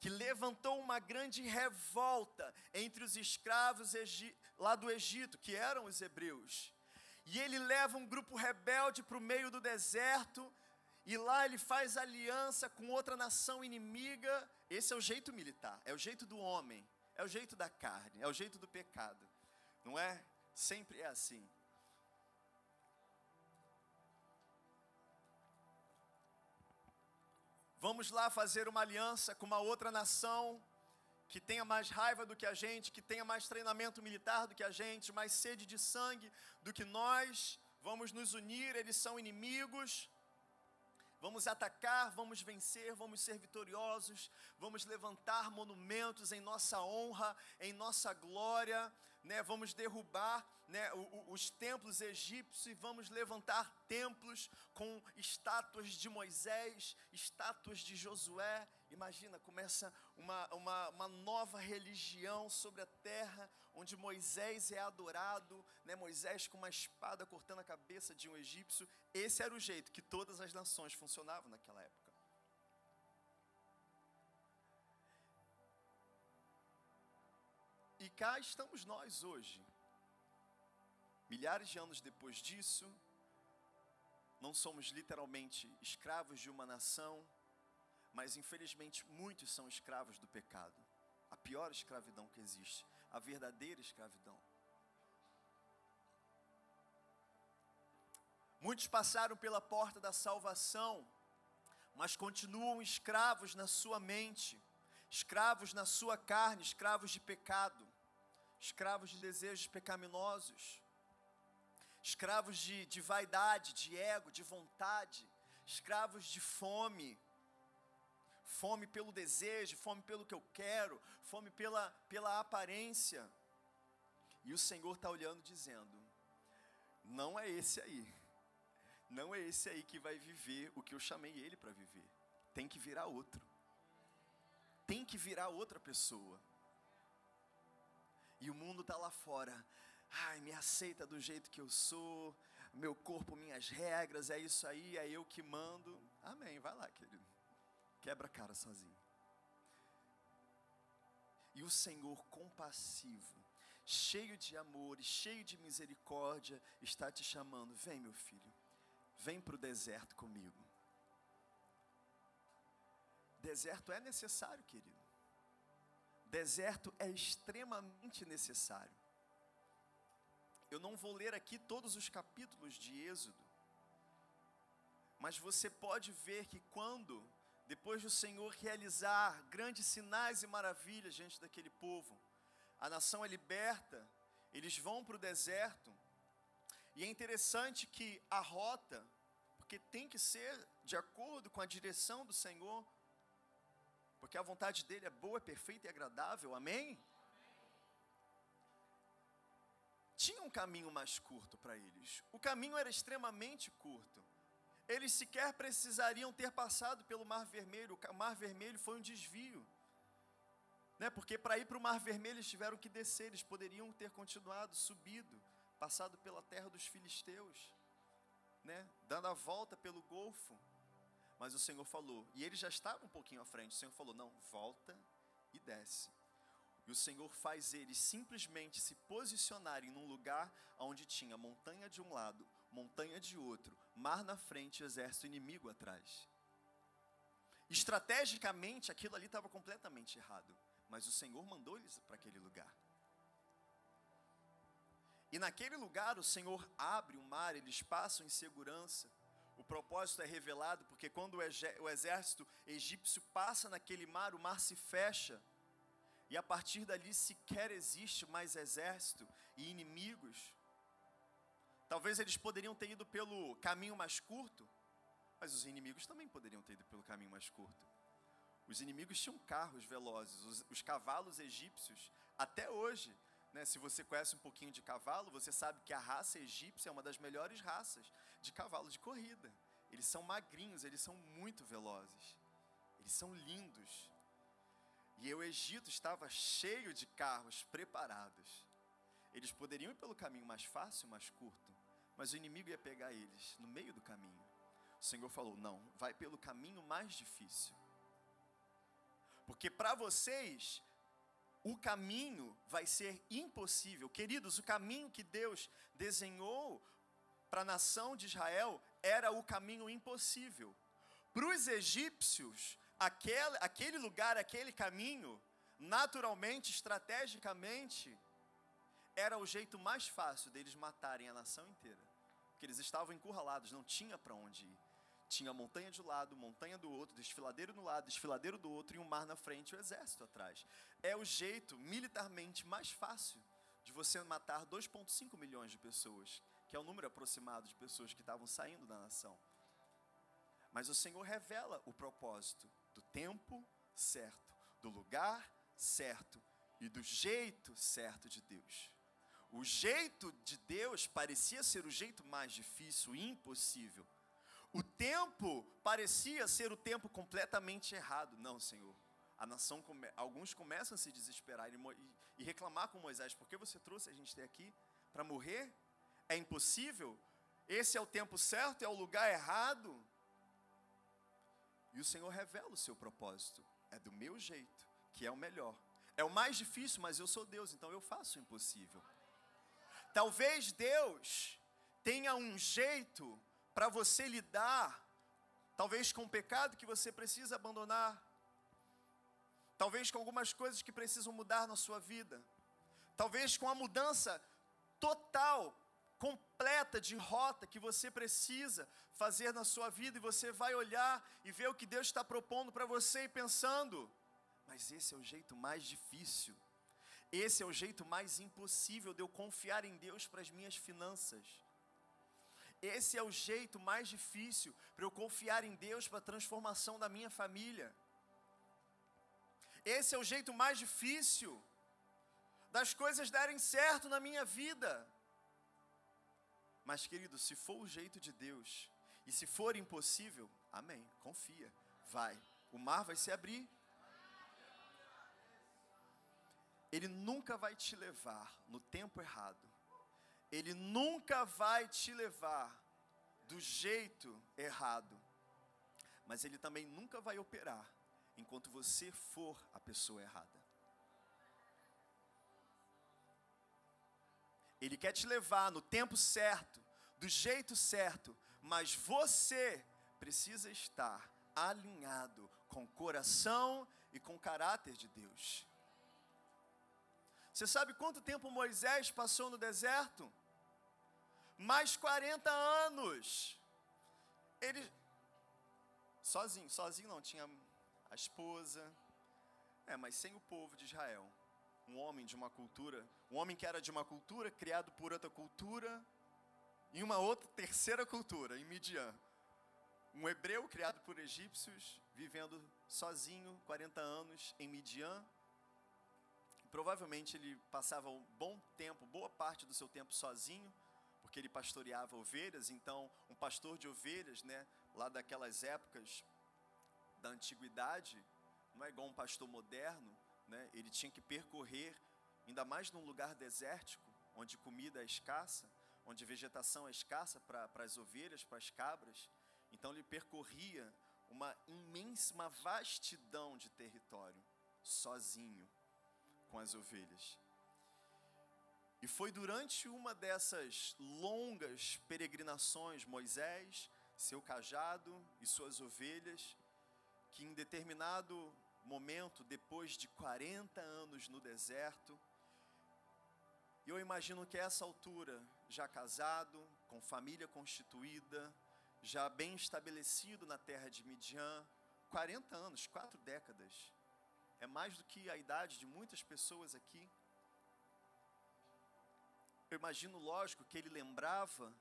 que levantou uma grande revolta entre os escravos lá do Egito, que eram os hebreus. E ele leva um grupo rebelde para o meio do deserto, e lá ele faz aliança com outra nação inimiga. Esse é o jeito militar, é o jeito do homem, é o jeito da carne, é o jeito do pecado, não é? Sempre é assim. Vamos lá fazer uma aliança com uma outra nação que tenha mais raiva do que a gente, que tenha mais treinamento militar do que a gente, mais sede de sangue do que nós. Vamos nos unir, eles são inimigos. Vamos atacar, vamos vencer, vamos ser vitoriosos, vamos levantar monumentos em nossa honra, em nossa glória, né? vamos derrubar né, os templos egípcios e vamos levantar templos com estátuas de Moisés, estátuas de Josué. Imagina, começa uma, uma, uma nova religião sobre a terra, onde Moisés é adorado, né, Moisés com uma espada cortando a cabeça de um egípcio. Esse era o jeito que todas as nações funcionavam naquela época. E cá estamos nós hoje, Milhares de anos depois disso, não somos literalmente escravos de uma nação, mas infelizmente muitos são escravos do pecado. A pior escravidão que existe, a verdadeira escravidão. Muitos passaram pela porta da salvação, mas continuam escravos na sua mente, escravos na sua carne, escravos de pecado, escravos de desejos pecaminosos. Escravos de, de vaidade, de ego, de vontade, escravos de fome, fome pelo desejo, fome pelo que eu quero, fome pela, pela aparência. E o Senhor está olhando dizendo: não é esse aí, não é esse aí que vai viver o que eu chamei ele para viver, tem que virar outro, tem que virar outra pessoa. E o mundo está lá fora, ai, me aceita do jeito que eu sou, meu corpo, minhas regras, é isso aí, é eu que mando. Amém, vai lá, querido. Quebra a cara sozinho. E o Senhor compassivo, cheio de amor e cheio de misericórdia, está te chamando: vem, meu filho, vem para o deserto comigo. Deserto é necessário, querido. Deserto é extremamente necessário. Eu não vou ler aqui todos os capítulos de Êxodo, mas você pode ver que quando, depois do Senhor realizar grandes sinais e maravilhas diante daquele povo, a nação é liberta, eles vão para o deserto, e é interessante que a rota, porque tem que ser de acordo com a direção do Senhor, porque a vontade dele é boa, perfeita e agradável, amém? tinha um caminho mais curto para eles. O caminho era extremamente curto. Eles sequer precisariam ter passado pelo Mar Vermelho. O Mar Vermelho foi um desvio. Né? Porque para ir para o Mar Vermelho eles tiveram que descer. Eles poderiam ter continuado, subido, passado pela terra dos filisteus, né? dando a volta pelo Golfo. Mas o Senhor falou, e eles já estavam um pouquinho à frente. O Senhor falou: não, volta e desce. E o Senhor faz eles simplesmente se posicionarem num lugar onde tinha montanha de um lado, montanha de outro, mar na frente e exército inimigo atrás. Estrategicamente, aquilo ali estava completamente errado, mas o Senhor mandou eles para aquele lugar. E naquele lugar o Senhor abre o mar, eles passam em segurança. Propósito é revelado porque quando o exército egípcio passa naquele mar, o mar se fecha e a partir dali sequer existe mais exército e inimigos. Talvez eles poderiam ter ido pelo caminho mais curto, mas os inimigos também poderiam ter ido pelo caminho mais curto. Os inimigos tinham carros velozes, os, os cavalos egípcios, até hoje, Né? Se você conhece um pouquinho de cavalo, você sabe que a raça egípcia é uma das melhores raças de cavalo de corrida. Eles são magrinhos, eles são muito velozes. Eles são lindos. E o Egito estava cheio de carros preparados. Eles poderiam ir pelo caminho mais fácil, mais curto, mas o inimigo ia pegar eles no meio do caminho. O Senhor falou: não, vai pelo caminho mais difícil. Porque para vocês, o caminho vai ser impossível. Queridos, o caminho que Deus desenhou para a nação de Israel era o caminho impossível. Para os egípcios, aquele, aquele lugar, aquele caminho, naturalmente, estrategicamente, era o jeito mais fácil deles matarem a nação inteira. Porque eles estavam encurralados, não tinha para onde ir. Tinha montanha de um lado, montanha do outro, desfiladeiro no lado, desfiladeiro do outro e um mar na frente e o exército atrás. É o jeito militarmente mais fácil de você matar 2,5 milhões de pessoas, que é o número aproximado de pessoas que estavam saindo da nação. Mas o Senhor revela o propósito do tempo certo, do lugar certo e do jeito certo de Deus. O jeito de Deus parecia ser o jeito mais difícil, impossível. O tempo parecia ser o tempo completamente errado. Não, Senhor. A nação, come... alguns começam a se desesperar e, reclamar com Moisés: por que você trouxe a gente até aqui para morrer? É impossível? Esse é o tempo certo? É o lugar errado? E o Senhor revela o seu propósito. É do meu jeito, que é o melhor. É o mais difícil, mas eu sou Deus, então eu faço o impossível. Talvez Deus tenha um jeito para você lidar, talvez com o pecado que você precisa abandonar, talvez com algumas coisas que precisam mudar na sua vida, talvez com a mudança total completa de rota que você precisa fazer na sua vida, e você vai olhar e ver o que Deus está propondo para você e pensando, mas esse é o jeito mais difícil, esse é o jeito mais impossível de eu confiar em Deus para as minhas finanças. Esse é o jeito mais difícil para eu confiar em Deus para a transformação da minha família. Esse é o jeito mais difícil das coisas darem certo na minha vida. Mas, querido, se for o jeito de Deus, e se for impossível, amém, confia, vai. O mar vai se abrir. Ele nunca vai te levar no tempo errado. Ele nunca vai te levar do jeito errado. Mas ele também nunca vai operar enquanto você for a pessoa errada. Ele quer te levar no tempo certo, do jeito certo, mas você precisa estar alinhado com o coração e com o caráter de Deus. Você sabe quanto tempo Moisés passou no deserto? Mais 40 anos. Ele sozinho, sozinho não, tinha a esposa, é, mas sem o povo de Israel um homem de uma cultura, um homem que era de uma cultura, criado por outra cultura, em uma outra terceira cultura, em Midian. Um hebreu criado por egípcios, vivendo sozinho 40 anos em Midian. Provavelmente ele passava um bom tempo, boa parte do seu tempo sozinho, porque ele pastoreava ovelhas. Então, um pastor de ovelhas, né, lá daquelas épocas da antiguidade, não é igual um pastor moderno, né, ele tinha que percorrer, ainda mais num lugar desértico, onde comida é escassa, onde vegetação é escassa para as ovelhas, para as cabras. Então ele percorria uma imensa, uma vastidão de território, sozinho, com as ovelhas. E foi durante uma dessas longas peregrinações, Moisés, seu cajado e suas ovelhas, que em determinado momento, depois de 40 anos no deserto. E eu imagino que a essa altura, já casado, com família constituída, já bem estabelecido na terra de Midian, 40 anos, quatro décadas. É mais do que a idade de muitas pessoas aqui. Eu imagino, lógico, que ele lembrava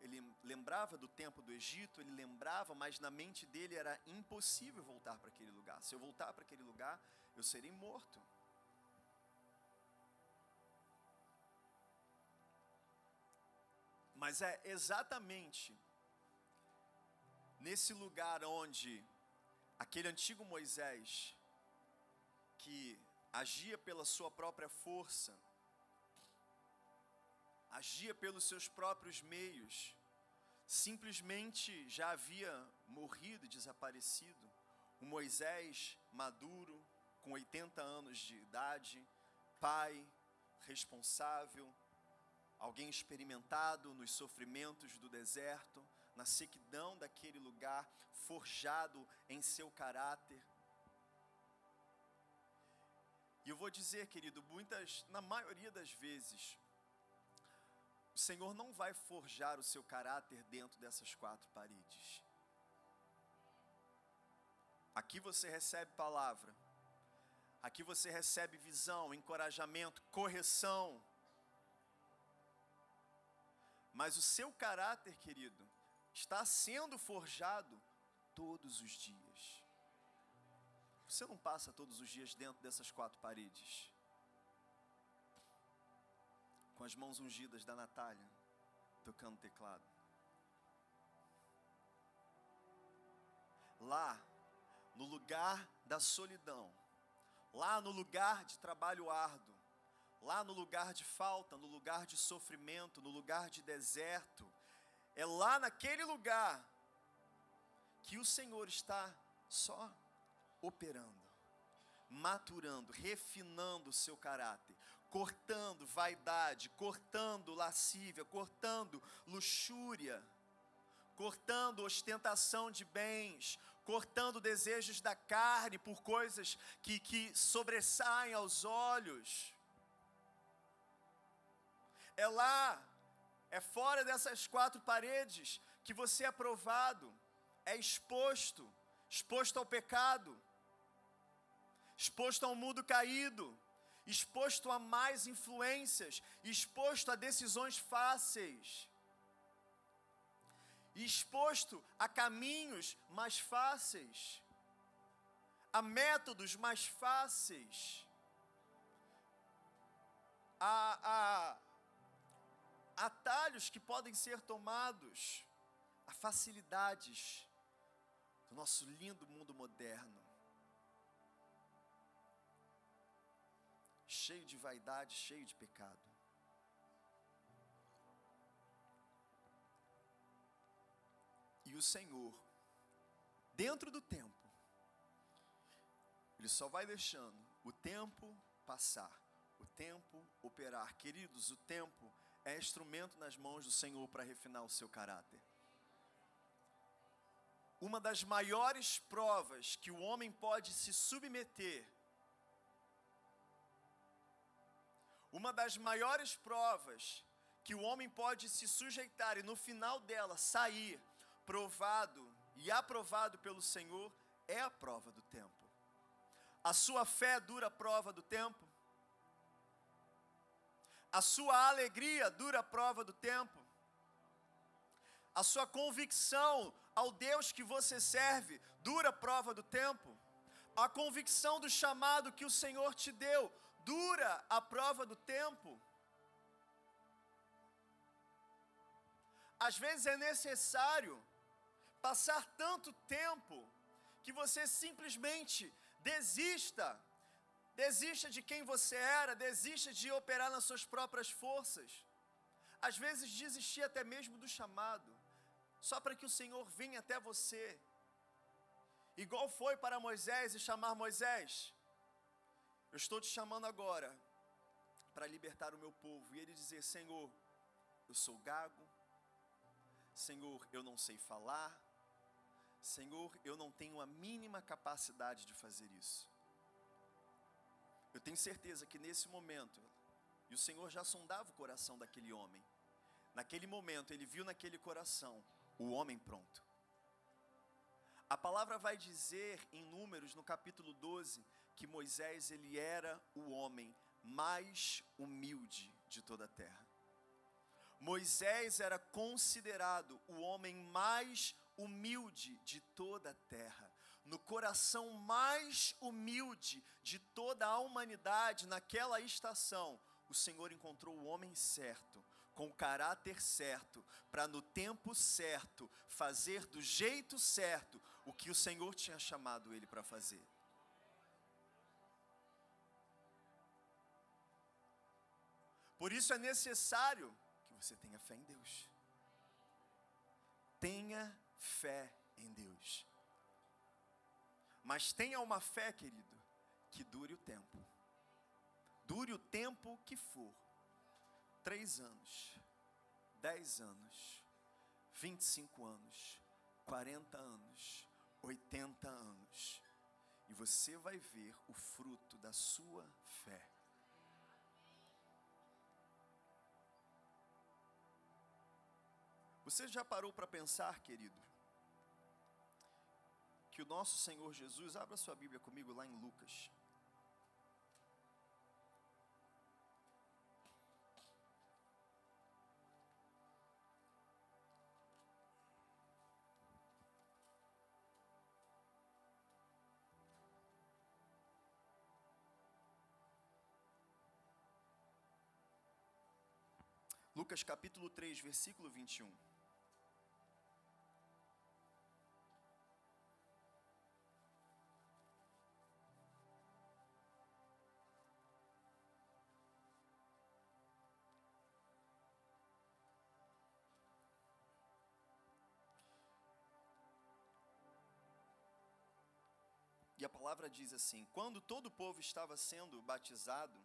ele lembrava do tempo do Egito, ele lembrava, mas na mente dele era impossível voltar para aquele lugar. Se eu voltar para aquele lugar, eu serei morto. Mas é exatamente nesse lugar onde aquele antigo Moisés, que agia pela sua própria força, agia pelos seus próprios meios, simplesmente já havia morrido e desaparecido. O Moisés maduro, com 80 anos de idade, pai, responsável, alguém experimentado nos sofrimentos do deserto, na sequidão daquele lugar, forjado em seu caráter. E eu vou dizer, querido, muitas, na maioria das vezes, o Senhor não vai forjar o seu caráter dentro dessas quatro paredes. Aqui você recebe palavra, aqui você recebe visão, encorajamento, correção. Mas o seu caráter, querido, está sendo forjado todos os dias. Você não passa todos os dias dentro dessas quatro paredes com as mãos ungidas da Natália, tocando teclado. Lá, no lugar da solidão, lá no lugar de trabalho árduo, lá no lugar de falta, no lugar de sofrimento, no lugar de deserto, é lá naquele lugar que o Senhor está só operando, maturando, refinando o seu caráter, cortando vaidade, cortando lascívia, cortando luxúria, cortando ostentação de bens, cortando desejos da carne por coisas que, que sobressaem aos olhos. É lá, é fora dessas quatro paredes que você é provado, é exposto, exposto ao pecado, exposto ao mundo caído exposto a mais influências, exposto a decisões fáceis, exposto a caminhos mais fáceis, a métodos mais fáceis, a, a atalhos que podem ser tomados, a facilidades do nosso lindo mundo moderno. Cheio de vaidade, cheio de pecado. E o Senhor, dentro do tempo, Ele só vai deixando o tempo passar, o tempo operar. Queridos, o tempo é instrumento nas mãos do Senhor para refinar o seu caráter. Uma das maiores provas que o homem pode se submeter Uma das maiores provas que o homem pode se sujeitar e no final dela sair provado e aprovado pelo Senhor é a prova do tempo. A sua fé dura a prova do tempo. A sua alegria dura a prova do tempo. A sua convicção ao Deus que você serve dura a prova do tempo. A convicção do chamado que o Senhor te deu dura a prova do tempo. Às vezes é necessário passar tanto tempo que você simplesmente desista, desista de quem você era, desista de operar nas suas próprias forças. Às vezes desistir até mesmo do chamado, só para que o Senhor venha até você. Igual foi para Moisés e chamar Moisés, eu estou te chamando agora para libertar o meu povo. E ele dizer: Senhor, eu sou gago. Senhor, eu não sei falar. Senhor, eu não tenho a mínima capacidade de fazer isso. Eu tenho certeza que nesse momento, e o Senhor já sondava o coração daquele homem, naquele momento ele viu naquele coração o homem pronto. A palavra vai dizer em Números, no capítulo 12, que Moisés ele era o homem mais humilde de toda a terra. Moisés era considerado o homem mais humilde de toda a terra. No coração mais humilde de toda a humanidade, naquela estação, o Senhor encontrou o homem certo, com o caráter certo, para no tempo certo fazer do jeito certo o que o Senhor tinha chamado ele para fazer. Por isso é necessário que você tenha fé em Deus. Tenha fé em Deus. Mas tenha uma fé, querido, que dure o tempo. Dure o tempo que for. Três anos, dez anos, vinte e cinco anos, quarenta anos, oitenta anos. E você vai ver o fruto da sua fé. Você já parou para pensar, querido, que o nosso Senhor Jesus, abra sua Bíblia comigo lá em Lucas. Lucas capítulo 3, versículo 21. Palavra diz assim: quando todo o povo estava sendo batizado,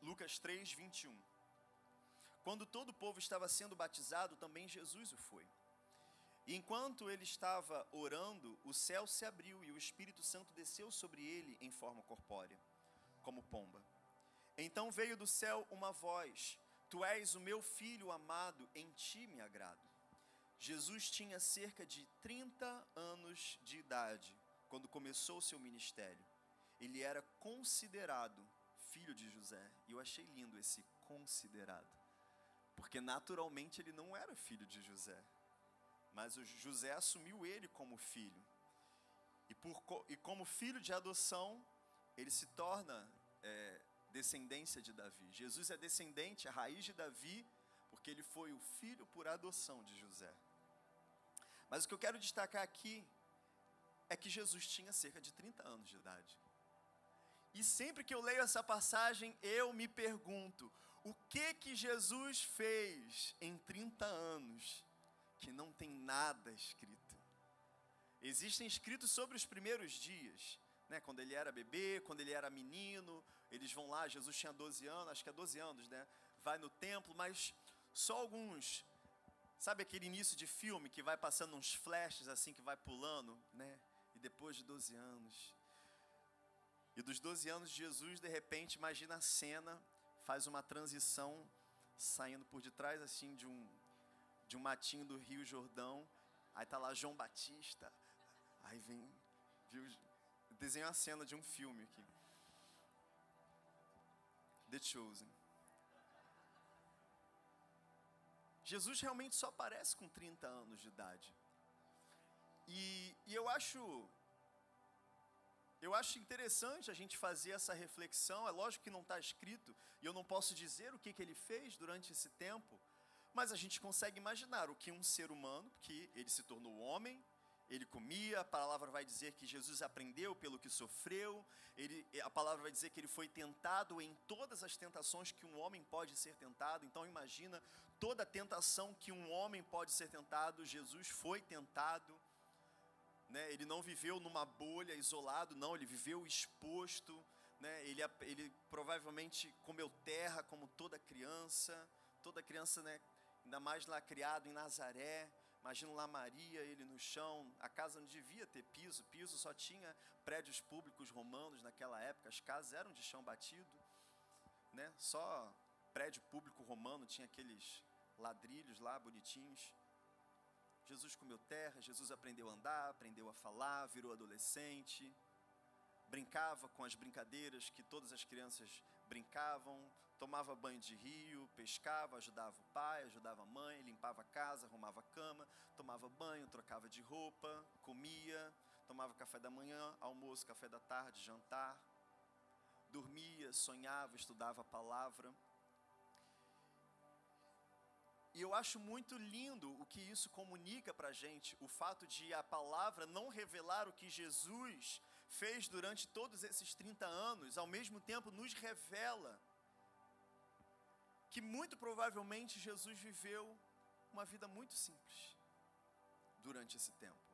Lucas 3, 21. Quando todo o povo estava sendo batizado, também Jesus o foi. E enquanto ele estava orando, o céu se abriu e o Espírito Santo desceu sobre ele em forma corpórea, como pomba. Então veio do céu uma voz: Tu és o meu filho amado, em ti me agrado. Jesus tinha cerca de 30 anos de idade quando começou o seu ministério. Ele era considerado filho de José. E eu achei lindo esse considerado. Porque naturalmente ele não era filho de José. Mas o José assumiu ele como filho. E, por, e como filho de adoção, ele se torna é, descendência de Davi. Jesus é descendente, a raiz de Davi, porque ele foi o filho por adoção de José. Mas o que eu quero destacar aqui é que Jesus tinha cerca de 30 anos de idade. E sempre que eu leio essa passagem, eu me pergunto: o que que Jesus fez em 30 anos que não tem nada escrito? Existem escritos sobre os primeiros dias, né, quando ele era bebê, quando ele era menino, eles vão lá, Jesus tinha 12 anos, acho que é 12 anos, né? Vai no templo, mas só alguns Sabe aquele início de filme que vai passando uns flashes assim, que vai pulando, né? E depois de 12 anos. E dos 12 anos Jesus, de repente, imagina a cena, faz uma transição, saindo por detrás assim de um, de um matinho do Rio Jordão. Aí tá lá João Batista. Aí vem, viu, desenho a cena de um filme aqui. The Chosen. Jesus realmente só aparece com 30 anos de idade. E, e eu acho eu acho interessante a gente fazer essa reflexão. É lógico que não está escrito e eu não posso dizer o que, que ele fez durante esse tempo, mas a gente consegue imaginar o que um ser humano, que ele se tornou homem, ele comia, a palavra vai dizer que Jesus aprendeu pelo que sofreu, ele, a palavra vai dizer que ele foi tentado em todas as tentações que um homem pode ser tentado. Então imagina toda tentação que um homem pode ser tentado, Jesus foi tentado. Né? Ele não viveu numa bolha isolado, não, ele viveu exposto. Né? Ele, ele provavelmente comeu terra como toda criança, toda criança, né? ainda mais lá criado em Nazaré. Imagina lá Maria, ele no chão, a casa não devia ter piso, piso só tinha prédios públicos romanos naquela época, as casas eram de chão batido, né? Só prédio público romano tinha aqueles ladrilhos lá bonitinhos. Jesus comeu terra, Jesus aprendeu a andar, aprendeu a falar, virou adolescente, brincava com as brincadeiras que todas as crianças brincavam, tomava banho de rio, pescava, ajudava o pai, ajudava a mãe, limpava a casa, arrumava a cama, tomava banho, trocava de roupa, comia, tomava café da manhã, almoço, café da tarde, jantar, dormia, sonhava, estudava a palavra. E eu acho muito lindo o que isso comunica para a gente, o fato de a palavra não revelar o que Jesus fez durante todos esses 30 anos, ao mesmo tempo nos revela que muito provavelmente Jesus viveu uma vida muito simples durante esse tempo.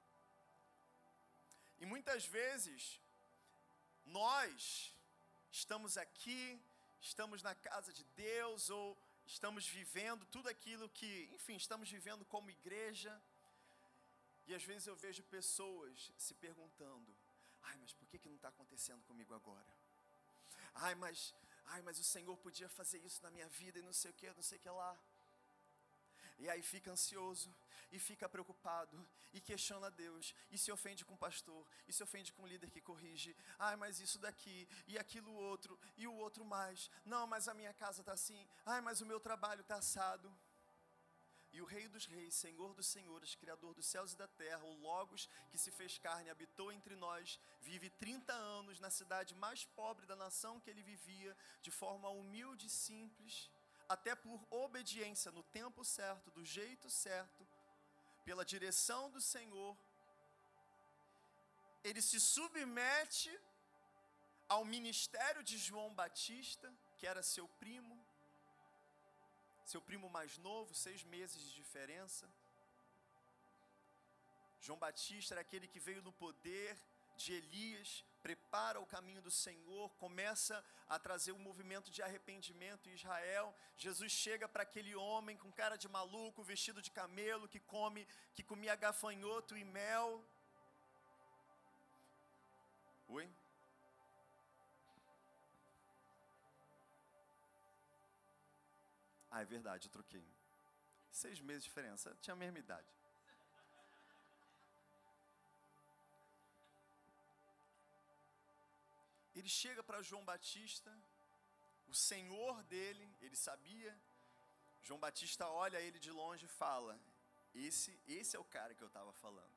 E muitas vezes, nós estamos aqui, estamos na casa de Deus, ou estamos vivendo tudo aquilo que, enfim, estamos vivendo como igreja, e às vezes eu vejo pessoas se perguntando: ai, mas por que, que não está acontecendo comigo agora? Ai, mas, ai, mas o Senhor podia fazer isso na minha vida e não sei o que, não sei o que lá. E aí fica ansioso, e fica preocupado, e questiona Deus, e se ofende com o pastor, e se ofende com o líder que corrige. Ai, mas isso daqui, e aquilo outro, e o outro mais. Não, mas a minha casa está assim. Ai, mas o meu trabalho está assado. E o Rei dos Reis, Senhor dos Senhores, Criador dos céus e da terra, o Logos que se fez carne, habitou entre nós, vive 30 anos na cidade mais pobre da nação que ele vivia, de forma humilde e simples, até por obediência no tempo certo, do jeito certo, pela direção do Senhor, ele se submete ao ministério de João Batista, que era seu primo, seu primo mais novo, seis meses de diferença. João Batista era aquele que veio no poder de Elias, prepara o caminho do Senhor, começa a trazer um movimento de arrependimento em Israel. Jesus chega para aquele homem com cara de maluco, vestido de camelo, que come, que comia gafanhoto e mel. Oi? Ah, é verdade, eu troquei. Seis meses de diferença, tinha a mesma idade. ele chega para João Batista, o senhor dele, ele sabia. João Batista olha ele de longe e fala: Esse, esse é o cara que eu estava falando.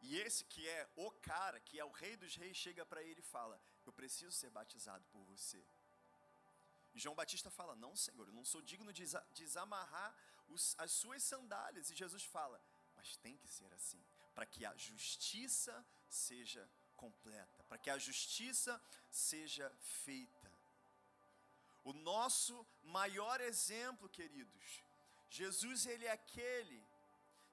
E esse que é o cara, que é o rei dos reis, chega para ele e fala: Eu preciso ser batizado por você. João Batista fala: Não, Senhor, eu não sou digno de desamarrar as suas sandálias. E Jesus fala: Mas tem que ser assim, para que a justiça seja completa, para que a justiça seja feita. O nosso maior exemplo, queridos, Jesus ele é aquele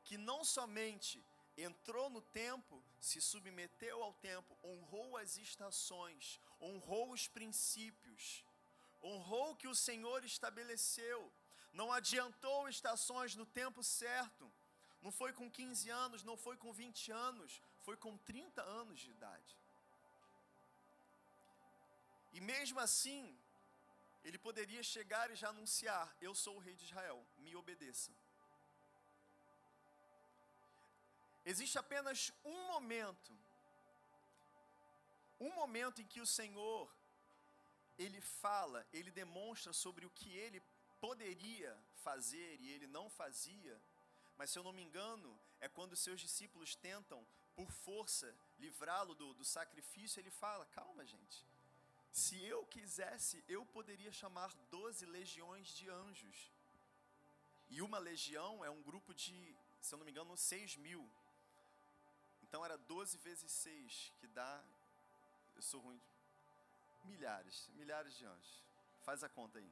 que não somente entrou no tempo, se submeteu ao tempo, honrou as estações, honrou os princípios, honrou o que o Senhor estabeleceu, não adiantou estações no tempo certo, não foi com 15 anos, não foi com 20 anos, foi com 30 anos de idade. E mesmo assim, ele poderia chegar e já anunciar: Eu sou o rei de Israel, me obedeça. Existe apenas um momento, um momento em que o Senhor, ele fala, ele demonstra sobre o que ele poderia fazer e ele não fazia, mas se eu não me engano, é quando seus discípulos tentam por força, livrá-lo do, do sacrifício, ele fala: calma, gente. Se eu quisesse, eu poderia chamar doze legiões de anjos. E uma legião é um grupo de, se eu não me engano, seis mil. Então era doze vezes seis, que dá. Eu sou ruim. Milhares, milhares de anjos. Faz a conta aí.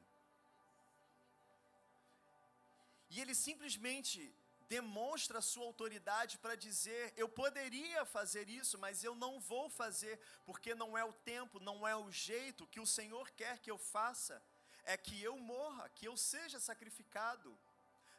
E ele simplesmente demonstra sua autoridade para dizer: eu poderia fazer isso, mas eu não vou fazer, porque não é o tempo, não é o jeito que o Senhor quer que eu faça, é que eu morra, que eu seja sacrificado.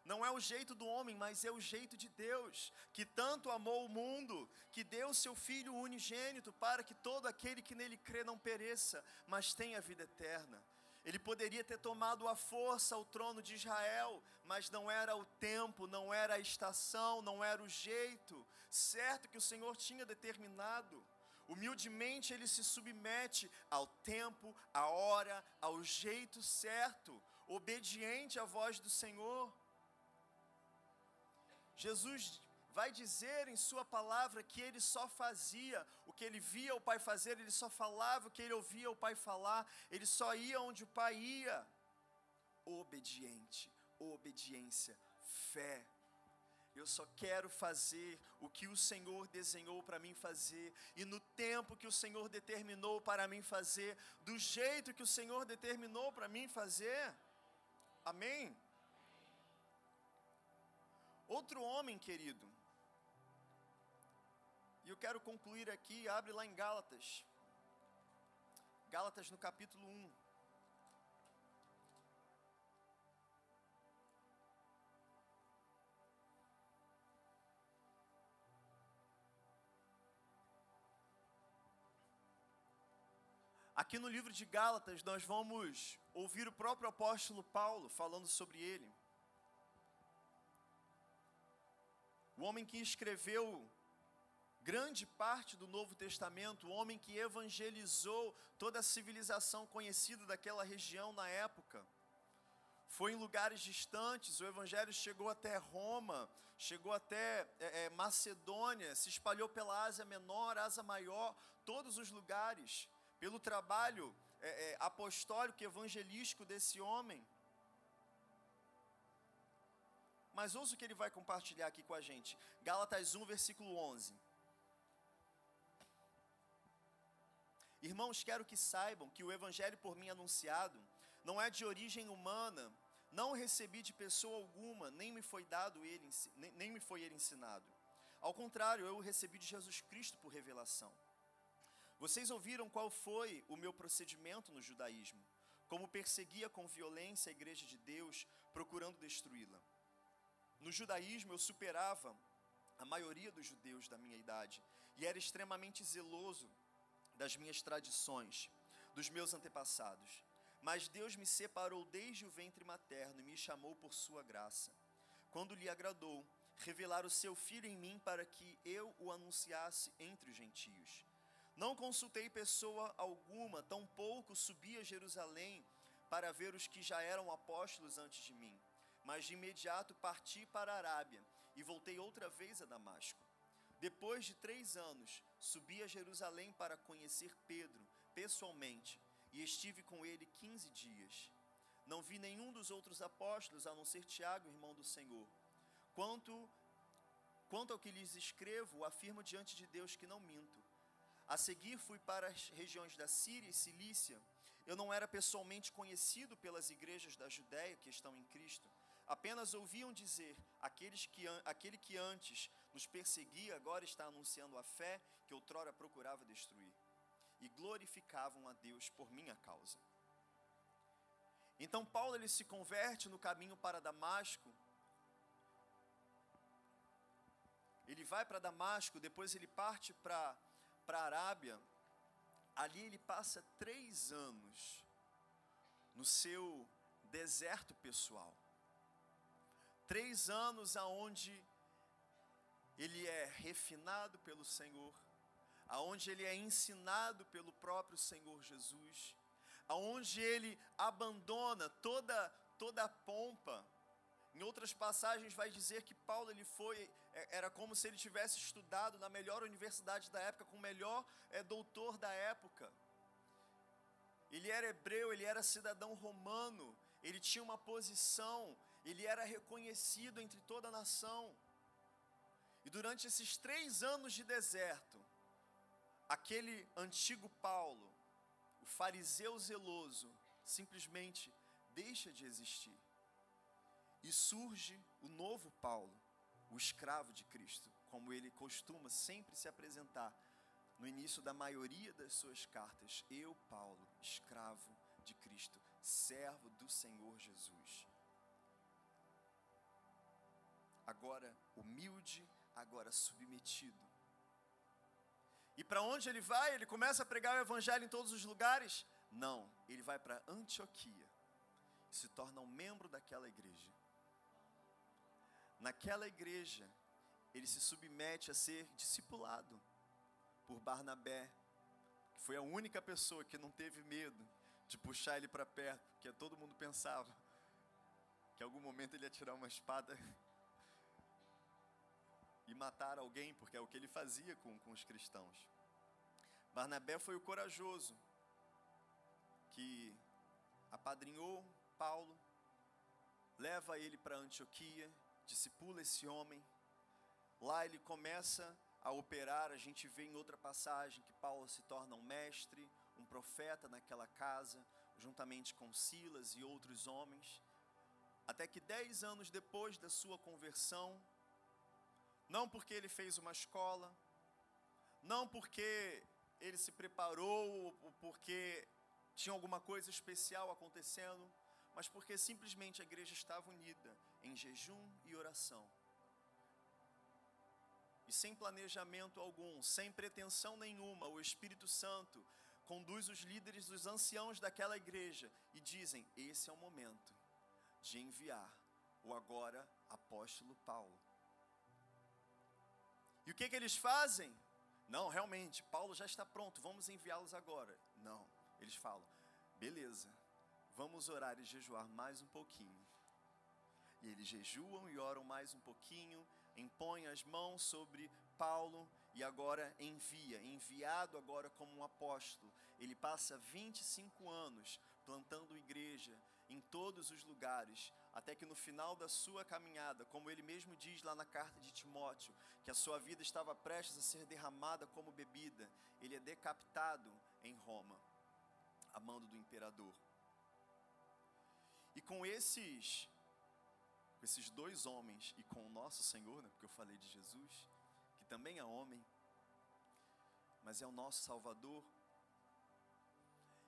Não é o jeito do homem, mas é o jeito de Deus, que tanto amou o mundo, que deu seu Filho unigênito para que todo aquele que nele crê não pereça, mas tenha vida eterna. Ele poderia ter tomado a força ao trono de Israel, mas não era o tempo, não era a estação, não era o jeito certo que o Senhor tinha determinado. Humildemente ele se submete ao tempo, à hora, ao jeito certo, obediente à voz do Senhor. Jesus vai dizer em Sua palavra que ele só fazia o que ele via o Pai fazer, ele só falava o que ele ouvia o Pai falar, ele só ia onde o Pai ia. Obediente, obediência, fé. Eu só quero fazer o que o Senhor desenhou para mim fazer, e no tempo que o Senhor determinou para mim fazer, do jeito que o Senhor determinou para mim fazer. Amém? Outro homem, querido, e eu quero concluir aqui, abre lá em Gálatas, Gálatas no capítulo 1. Aqui no livro de Gálatas, nós vamos ouvir o próprio apóstolo Paulo falando sobre ele. O homem que escreveu grande parte do Novo Testamento, o homem que evangelizou toda a civilização conhecida daquela região na época. Foi em lugares distantes, o evangelho chegou até Roma, chegou até é, é, Macedônia, se espalhou pela Ásia Menor, Ásia Maior, todos os lugares pelo trabalho é, é, apostólico e evangelístico desse homem. Mas ouça o que ele vai compartilhar aqui com a gente. Gálatas 1, versículo 11. Irmãos, quero que saibam que o evangelho por mim anunciado não é de origem humana, não recebi de pessoa alguma, nem me foi dado ele, nem, nem me foi ele ensinado. Ao contrário, eu o recebi de Jesus Cristo por revelação. Vocês ouviram qual foi o meu procedimento no judaísmo? Como perseguia com violência a igreja de Deus, procurando destruí-la. No judaísmo eu superava a maioria dos judeus da minha idade e era extremamente zeloso das minhas tradições, dos meus antepassados. Mas Deus me separou desde o ventre materno e me chamou por sua graça. Quando lhe agradou, revelar o seu filho em mim para que eu o anunciasse entre os gentios. Não consultei pessoa alguma, tampouco subi a Jerusalém para ver os que já eram apóstolos antes de mim. Mas de imediato parti para a Arábia e voltei outra vez a Damasco. Depois de três anos, subi a Jerusalém para conhecer Pedro pessoalmente e estive com ele quinze dias. Não vi nenhum dos outros apóstolos, a não ser Tiago, irmão do Senhor. Quanto, quanto ao que lhes escrevo, afirmo diante de Deus que não minto. A seguir, fui para as regiões da Síria e Cilícia. Eu não era pessoalmente conhecido pelas igrejas da Judéia que estão em Cristo. Apenas ouviam dizer: aqueles que, aquele que antes nos perseguia agora está anunciando a fé que outrora procurava destruir. E glorificavam a Deus por minha causa. Então Paulo ele se converte no caminho para Damasco. Ele vai para Damasco, depois ele parte para para a Arábia, ali ele passa três anos no seu deserto pessoal. Três anos aonde ele é refinado pelo Senhor, aonde ele é ensinado pelo próprio Senhor Jesus, aonde ele abandona toda toda a pompa, em outras passagens vai dizer que Paulo ele foi é, era como se ele tivesse estudado na melhor universidade da época com o melhor é, doutor da época. Ele era hebreu, ele era cidadão romano, ele tinha uma posição, ele era reconhecido entre toda a nação. E durante esses três anos de deserto, aquele antigo Paulo, o fariseu zeloso, simplesmente deixa de existir. E surge o novo Paulo, o escravo de Cristo, como ele costuma sempre se apresentar no início da maioria das suas cartas. Eu, Paulo, escravo de Cristo, servo do Senhor Jesus. Agora humilde, agora submetido. E para onde ele vai? Ele começa a pregar o evangelho em todos os lugares? Não, ele vai para Antioquia. Se torna um membro daquela igreja. Naquela igreja, ele se submete a ser discipulado por Barnabé, que foi a única pessoa que não teve medo de puxar ele para perto, porque todo mundo pensava que em algum momento ele ia tirar uma espada e matar alguém, porque é o que ele fazia com, com os cristãos. Barnabé foi o corajoso que apadrinhou Paulo leva ele para Antioquia, discipula esse homem. Lá ele começa a operar. A gente vê em outra passagem que Paulo se torna um mestre, um profeta naquela casa, juntamente com Silas e outros homens. Até que dez anos depois da sua conversão, não porque ele fez uma escola, não porque ele se preparou, ou porque tinha alguma coisa especial acontecendo, mas porque simplesmente a igreja estava unida em jejum e oração. E sem planejamento algum, sem pretensão nenhuma, o Espírito Santo conduz os líderes, os anciãos daquela igreja e dizem: esse é o momento de enviar o agora apóstolo Paulo. E o que, que eles fazem? Não, realmente, Paulo já está pronto, vamos enviá-los agora. Não, eles falam: beleza, vamos orar e jejuar mais um pouquinho. E eles jejuam e oram mais um pouquinho, impõem as mãos sobre Paulo e agora envia, enviado agora como um apóstolo. Ele passa 25 anos plantando igreja em todos os lugares, até que no final da sua caminhada, como ele mesmo diz lá na carta de Timóteo, que a sua vida estava prestes a ser derramada como bebida, ele é decapitado em Roma, a mando do imperador. E com esses com esses dois homens e com o nosso Senhor, né, porque eu falei de Jesus, que também é homem, mas é o nosso Salvador.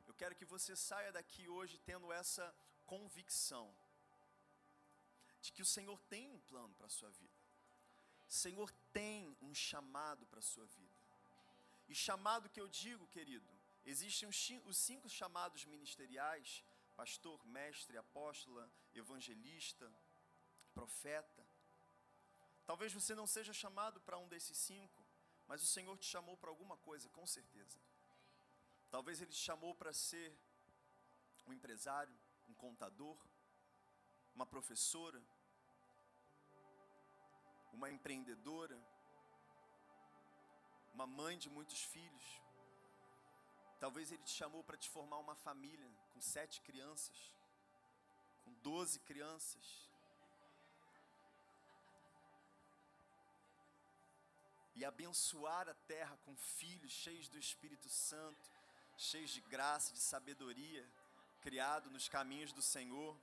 Eu quero que você saia daqui hoje tendo essa convicção de que o Senhor tem um plano para a sua vida. O Senhor tem um chamado para a sua vida. E chamado que eu digo, querido, existem os cinco chamados ministeriais: pastor, mestre, apóstola, evangelista, profeta. Talvez você não seja chamado para um desses cinco, mas o Senhor te chamou para alguma coisa, com certeza. Talvez Ele te chamou para ser um empresário, um contador, uma professora, uma empreendedora, uma mãe de muitos filhos. Talvez Ele te chamou para te formar uma família com sete crianças, com doze crianças. e abençoar a terra com filhos cheios do Espírito Santo, cheios de graça, de sabedoria, criado nos caminhos do Senhor.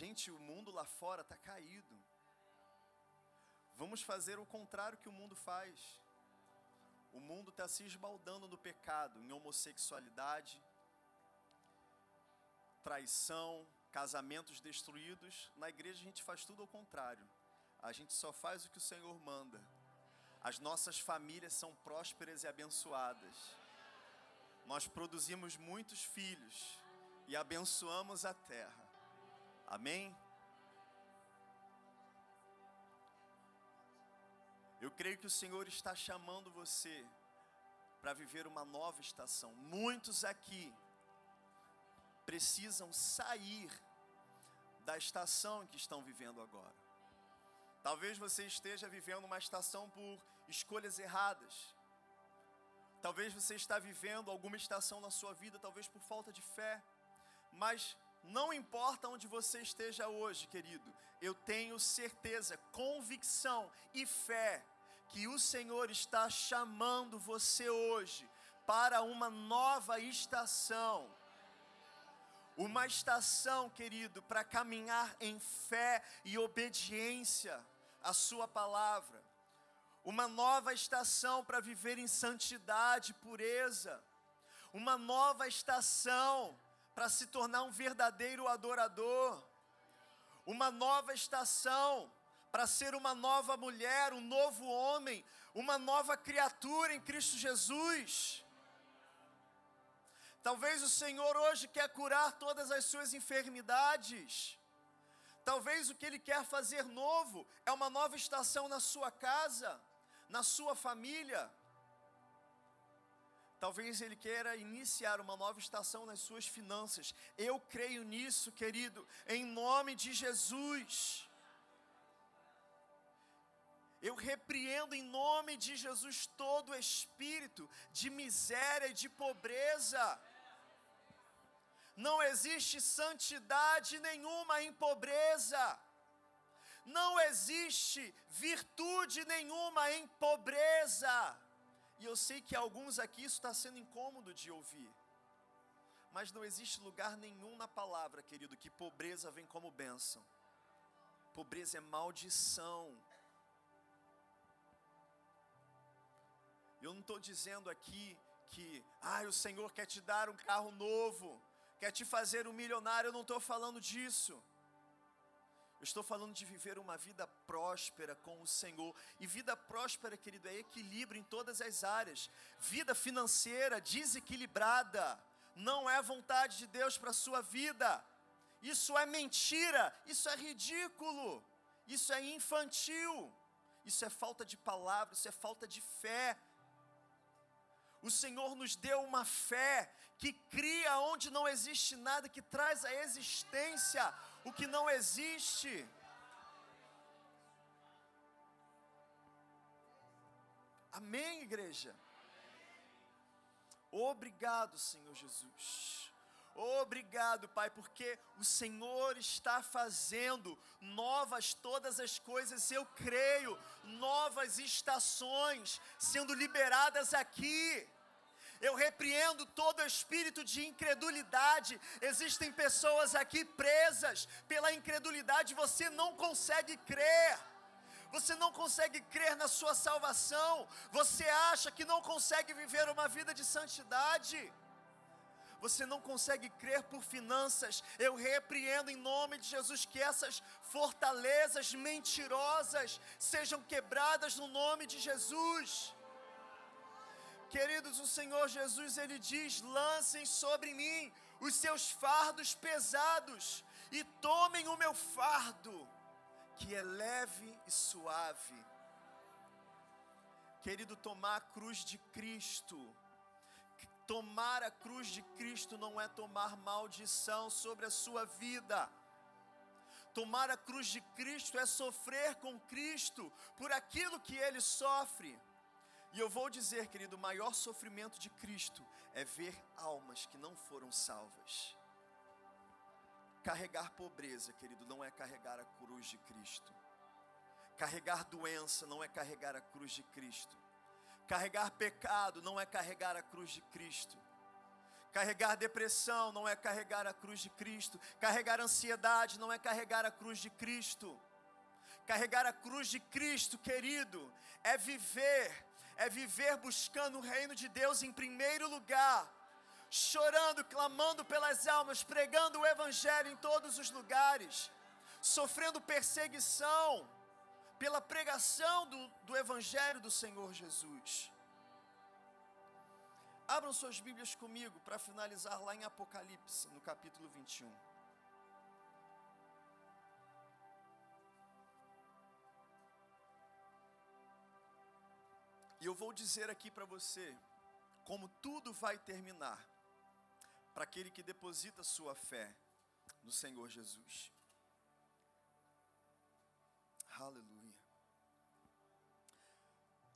Gente, o mundo lá fora está caído. Vamos fazer o contrário que o mundo faz. O mundo está se esbaldando no pecado, em homossexualidade, traição, casamentos destruídos. Na igreja a gente faz tudo ao contrário a gente só faz o que o Senhor manda. As nossas famílias são prósperas e abençoadas. Nós produzimos muitos filhos e abençoamos a terra. Amém? Eu creio que o Senhor está chamando você para viver uma nova estação. Muitos aqui precisam sair da estação que estão vivendo agora. Talvez você esteja vivendo uma estação por escolhas erradas. Talvez você está vivendo alguma estação na sua vida, talvez por falta de fé. Mas não importa onde você esteja hoje, querido, eu tenho certeza, convicção e fé que o Senhor está chamando você hoje para uma nova estação. Uma estação, querido, para caminhar em fé e obediência a Sua palavra, uma nova estação para viver em santidade, pureza, uma nova estação para se tornar um verdadeiro adorador, uma nova estação para ser uma nova mulher, um novo homem, uma nova criatura em Cristo Jesus. Talvez o Senhor hoje quer curar todas as suas enfermidades. Talvez o que Ele quer fazer novo é uma nova estação na sua casa, na sua família. Talvez Ele queira iniciar uma nova estação nas suas finanças. Eu creio nisso, querido, em nome de Jesus. Eu repreendo em nome de Jesus todo espírito de miséria e de pobreza Não existe santidade nenhuma em pobreza. Não existe virtude nenhuma em pobreza. E eu sei que alguns aqui isso está sendo incômodo de ouvir. Mas não existe lugar nenhum na palavra, querido, que pobreza vem como bênção. Pobreza é maldição. Eu não estou dizendo aqui que, ah, o Senhor quer te dar um carro novo, quer te fazer um milionário. Eu não estou falando disso. Eu estou falando de viver uma vida próspera com o Senhor. E vida próspera, querido, é equilíbrio em todas as áreas. Vida financeira desequilibrada não é vontade de Deus para a sua vida. Isso é mentira, isso é ridículo, isso é infantil, isso é falta de palavra, isso é falta de fé. O Senhor nos deu uma fé que cria onde não existe nada, que traz à existência o que não existe. Amém, igreja? Obrigado, Senhor Jesus. Obrigado, Pai, porque o Senhor está fazendo novas todas as coisas, eu creio, novas estações sendo liberadas aqui. Eu repreendo todo espírito de incredulidade. Existem pessoas aqui presas pela incredulidade, você não consegue crer. Você não consegue crer na sua salvação. Você acha que não consegue viver uma vida de santidade. Você não consegue crer por finanças. Eu repreendo em nome de Jesus que essas fortalezas mentirosas sejam quebradas no nome de Jesus. Queridos, o Senhor Jesus, Ele diz: lancem sobre mim os seus fardos pesados e tomem o meu fardo, que é leve e suave. Querido, tomar a cruz de Cristo, tomar a cruz de Cristo não é tomar maldição sobre a sua vida. Tomar a cruz de Cristo é sofrer com Cristo por aquilo que ele sofre. E eu vou dizer, querido, o maior sofrimento de Cristo é ver almas que não foram salvas. Carregar pobreza, querido, não é carregar a cruz de Cristo. Carregar doença não é carregar a cruz de Cristo. Carregar pecado não é carregar a cruz de Cristo. Carregar depressão não é carregar a cruz de Cristo. Carregar ansiedade não é carregar a cruz de Cristo. Carregar a cruz de Cristo, querido, é viver é viver buscando o reino de Deus em primeiro lugar, chorando, clamando pelas almas, pregando o Evangelho em todos os lugares, sofrendo perseguição pela pregação do, do Evangelho do Senhor Jesus. Abram suas Bíblias comigo para finalizar lá em Apocalipse, no capítulo 21. E eu vou dizer aqui para você como tudo vai terminar para aquele que deposita sua fé no Senhor Jesus. Aleluia.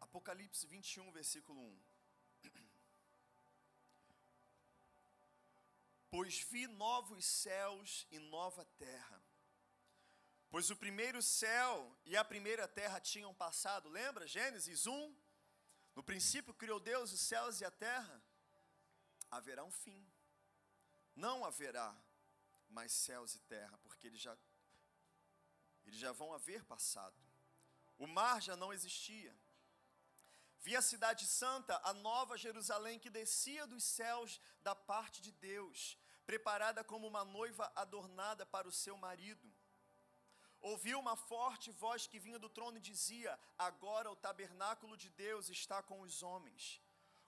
Apocalipse 21, versículo 1. Pois vi novos céus e nova terra. Pois o primeiro céu e a primeira terra tinham passado, lembra? Gênesis 1, no princípio criou Deus os céus e a terra. Haverá um fim. Não haverá mais céus e terra, porque eles já eles já vão haver passado. O mar já não existia. Vi a cidade santa, a nova Jerusalém que descia dos céus da parte de Deus, preparada como uma noiva adornada para o seu marido ouviu uma forte voz que vinha do trono e dizia: Agora o tabernáculo de Deus está com os homens,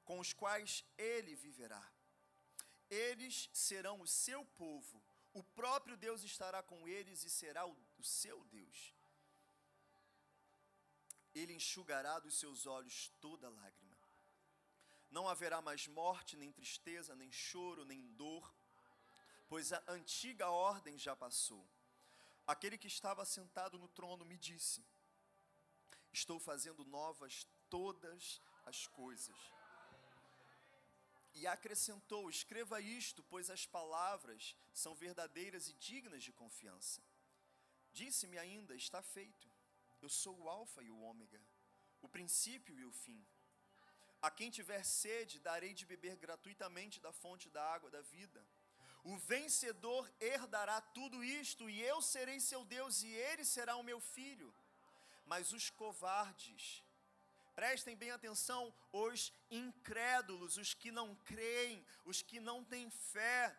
com os quais ele viverá. Eles serão o seu povo, o próprio Deus estará com eles e será o, o seu Deus. Ele enxugará dos seus olhos toda lágrima. Não haverá mais morte, nem tristeza, nem choro, nem dor, pois a antiga ordem já passou Aquele que estava sentado no trono me disse: Estou fazendo novas todas as coisas. E acrescentou: Escreva isto, pois as palavras são verdadeiras e dignas de confiança. Disse-me ainda: Está feito. Eu sou o Alfa e o Ômega, o princípio e o fim. A quem tiver sede, darei de beber gratuitamente da fonte da água da vida. O vencedor herdará tudo isto, e eu serei seu Deus, e ele será o meu filho. Mas os covardes, prestem bem atenção, os incrédulos, os que não creem, os que não têm fé,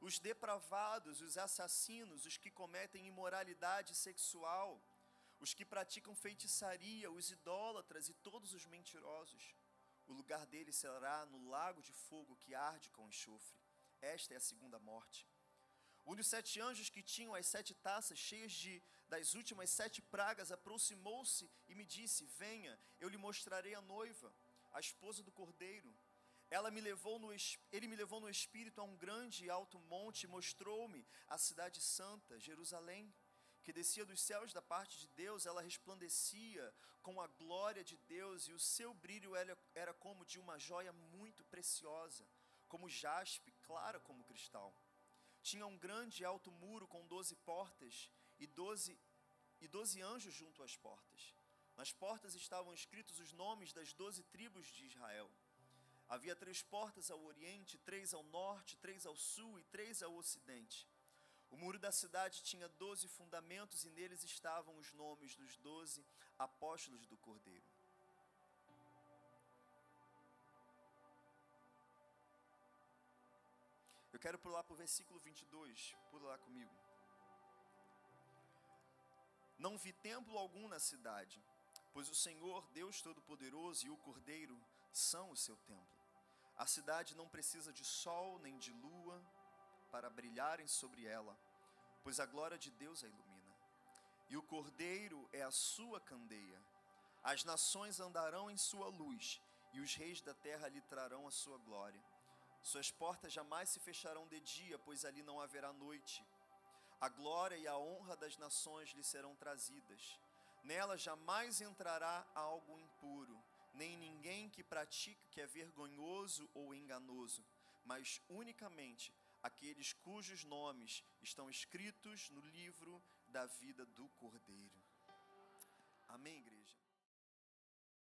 os depravados, os assassinos, os que cometem imoralidade sexual, os que praticam feitiçaria, os idólatras e todos os mentirosos. O lugar deles será no lago de fogo que arde com enxofre. Esta é a segunda morte. Um dos sete anjos que tinham as sete taças cheias de, das últimas sete pragas aproximou-se e me disse: Venha, eu lhe mostrarei a noiva, a esposa do cordeiro. Ela me levou no, ele me levou no espírito a um grande e alto monte e mostrou-me a cidade santa, Jerusalém que descia dos céus da parte de Deus, ela resplandecia com a glória de Deus e o seu brilho era como de uma joia muito preciosa, como jaspe, clara como cristal. Tinha um grande e alto muro com doze portas e doze, e doze anjos junto às portas. Nas portas estavam escritos os nomes das doze tribos de Israel. Havia três portas ao oriente, três ao norte, três ao sul e três ao ocidente. O muro da cidade tinha doze fundamentos e neles estavam os nomes dos doze apóstolos do Cordeiro. Quero pular para o versículo 22, pula lá comigo. Não vi templo algum na cidade, pois o Senhor, Deus Todo-Poderoso e o Cordeiro são o seu templo. A cidade não precisa de sol nem de lua para brilharem sobre ela, pois a glória de Deus a ilumina. E o Cordeiro é a sua candeia. As nações andarão em sua luz, e os reis da terra lhe trarão a sua glória. Suas portas jamais se fecharão de dia, pois ali não haverá noite. A glória e a honra das nações lhe serão trazidas. Nela jamais entrará algo impuro, nem ninguém que pratique que é vergonhoso ou enganoso, mas unicamente aqueles cujos nomes estão escritos no livro da vida do Cordeiro. Amém, igreja?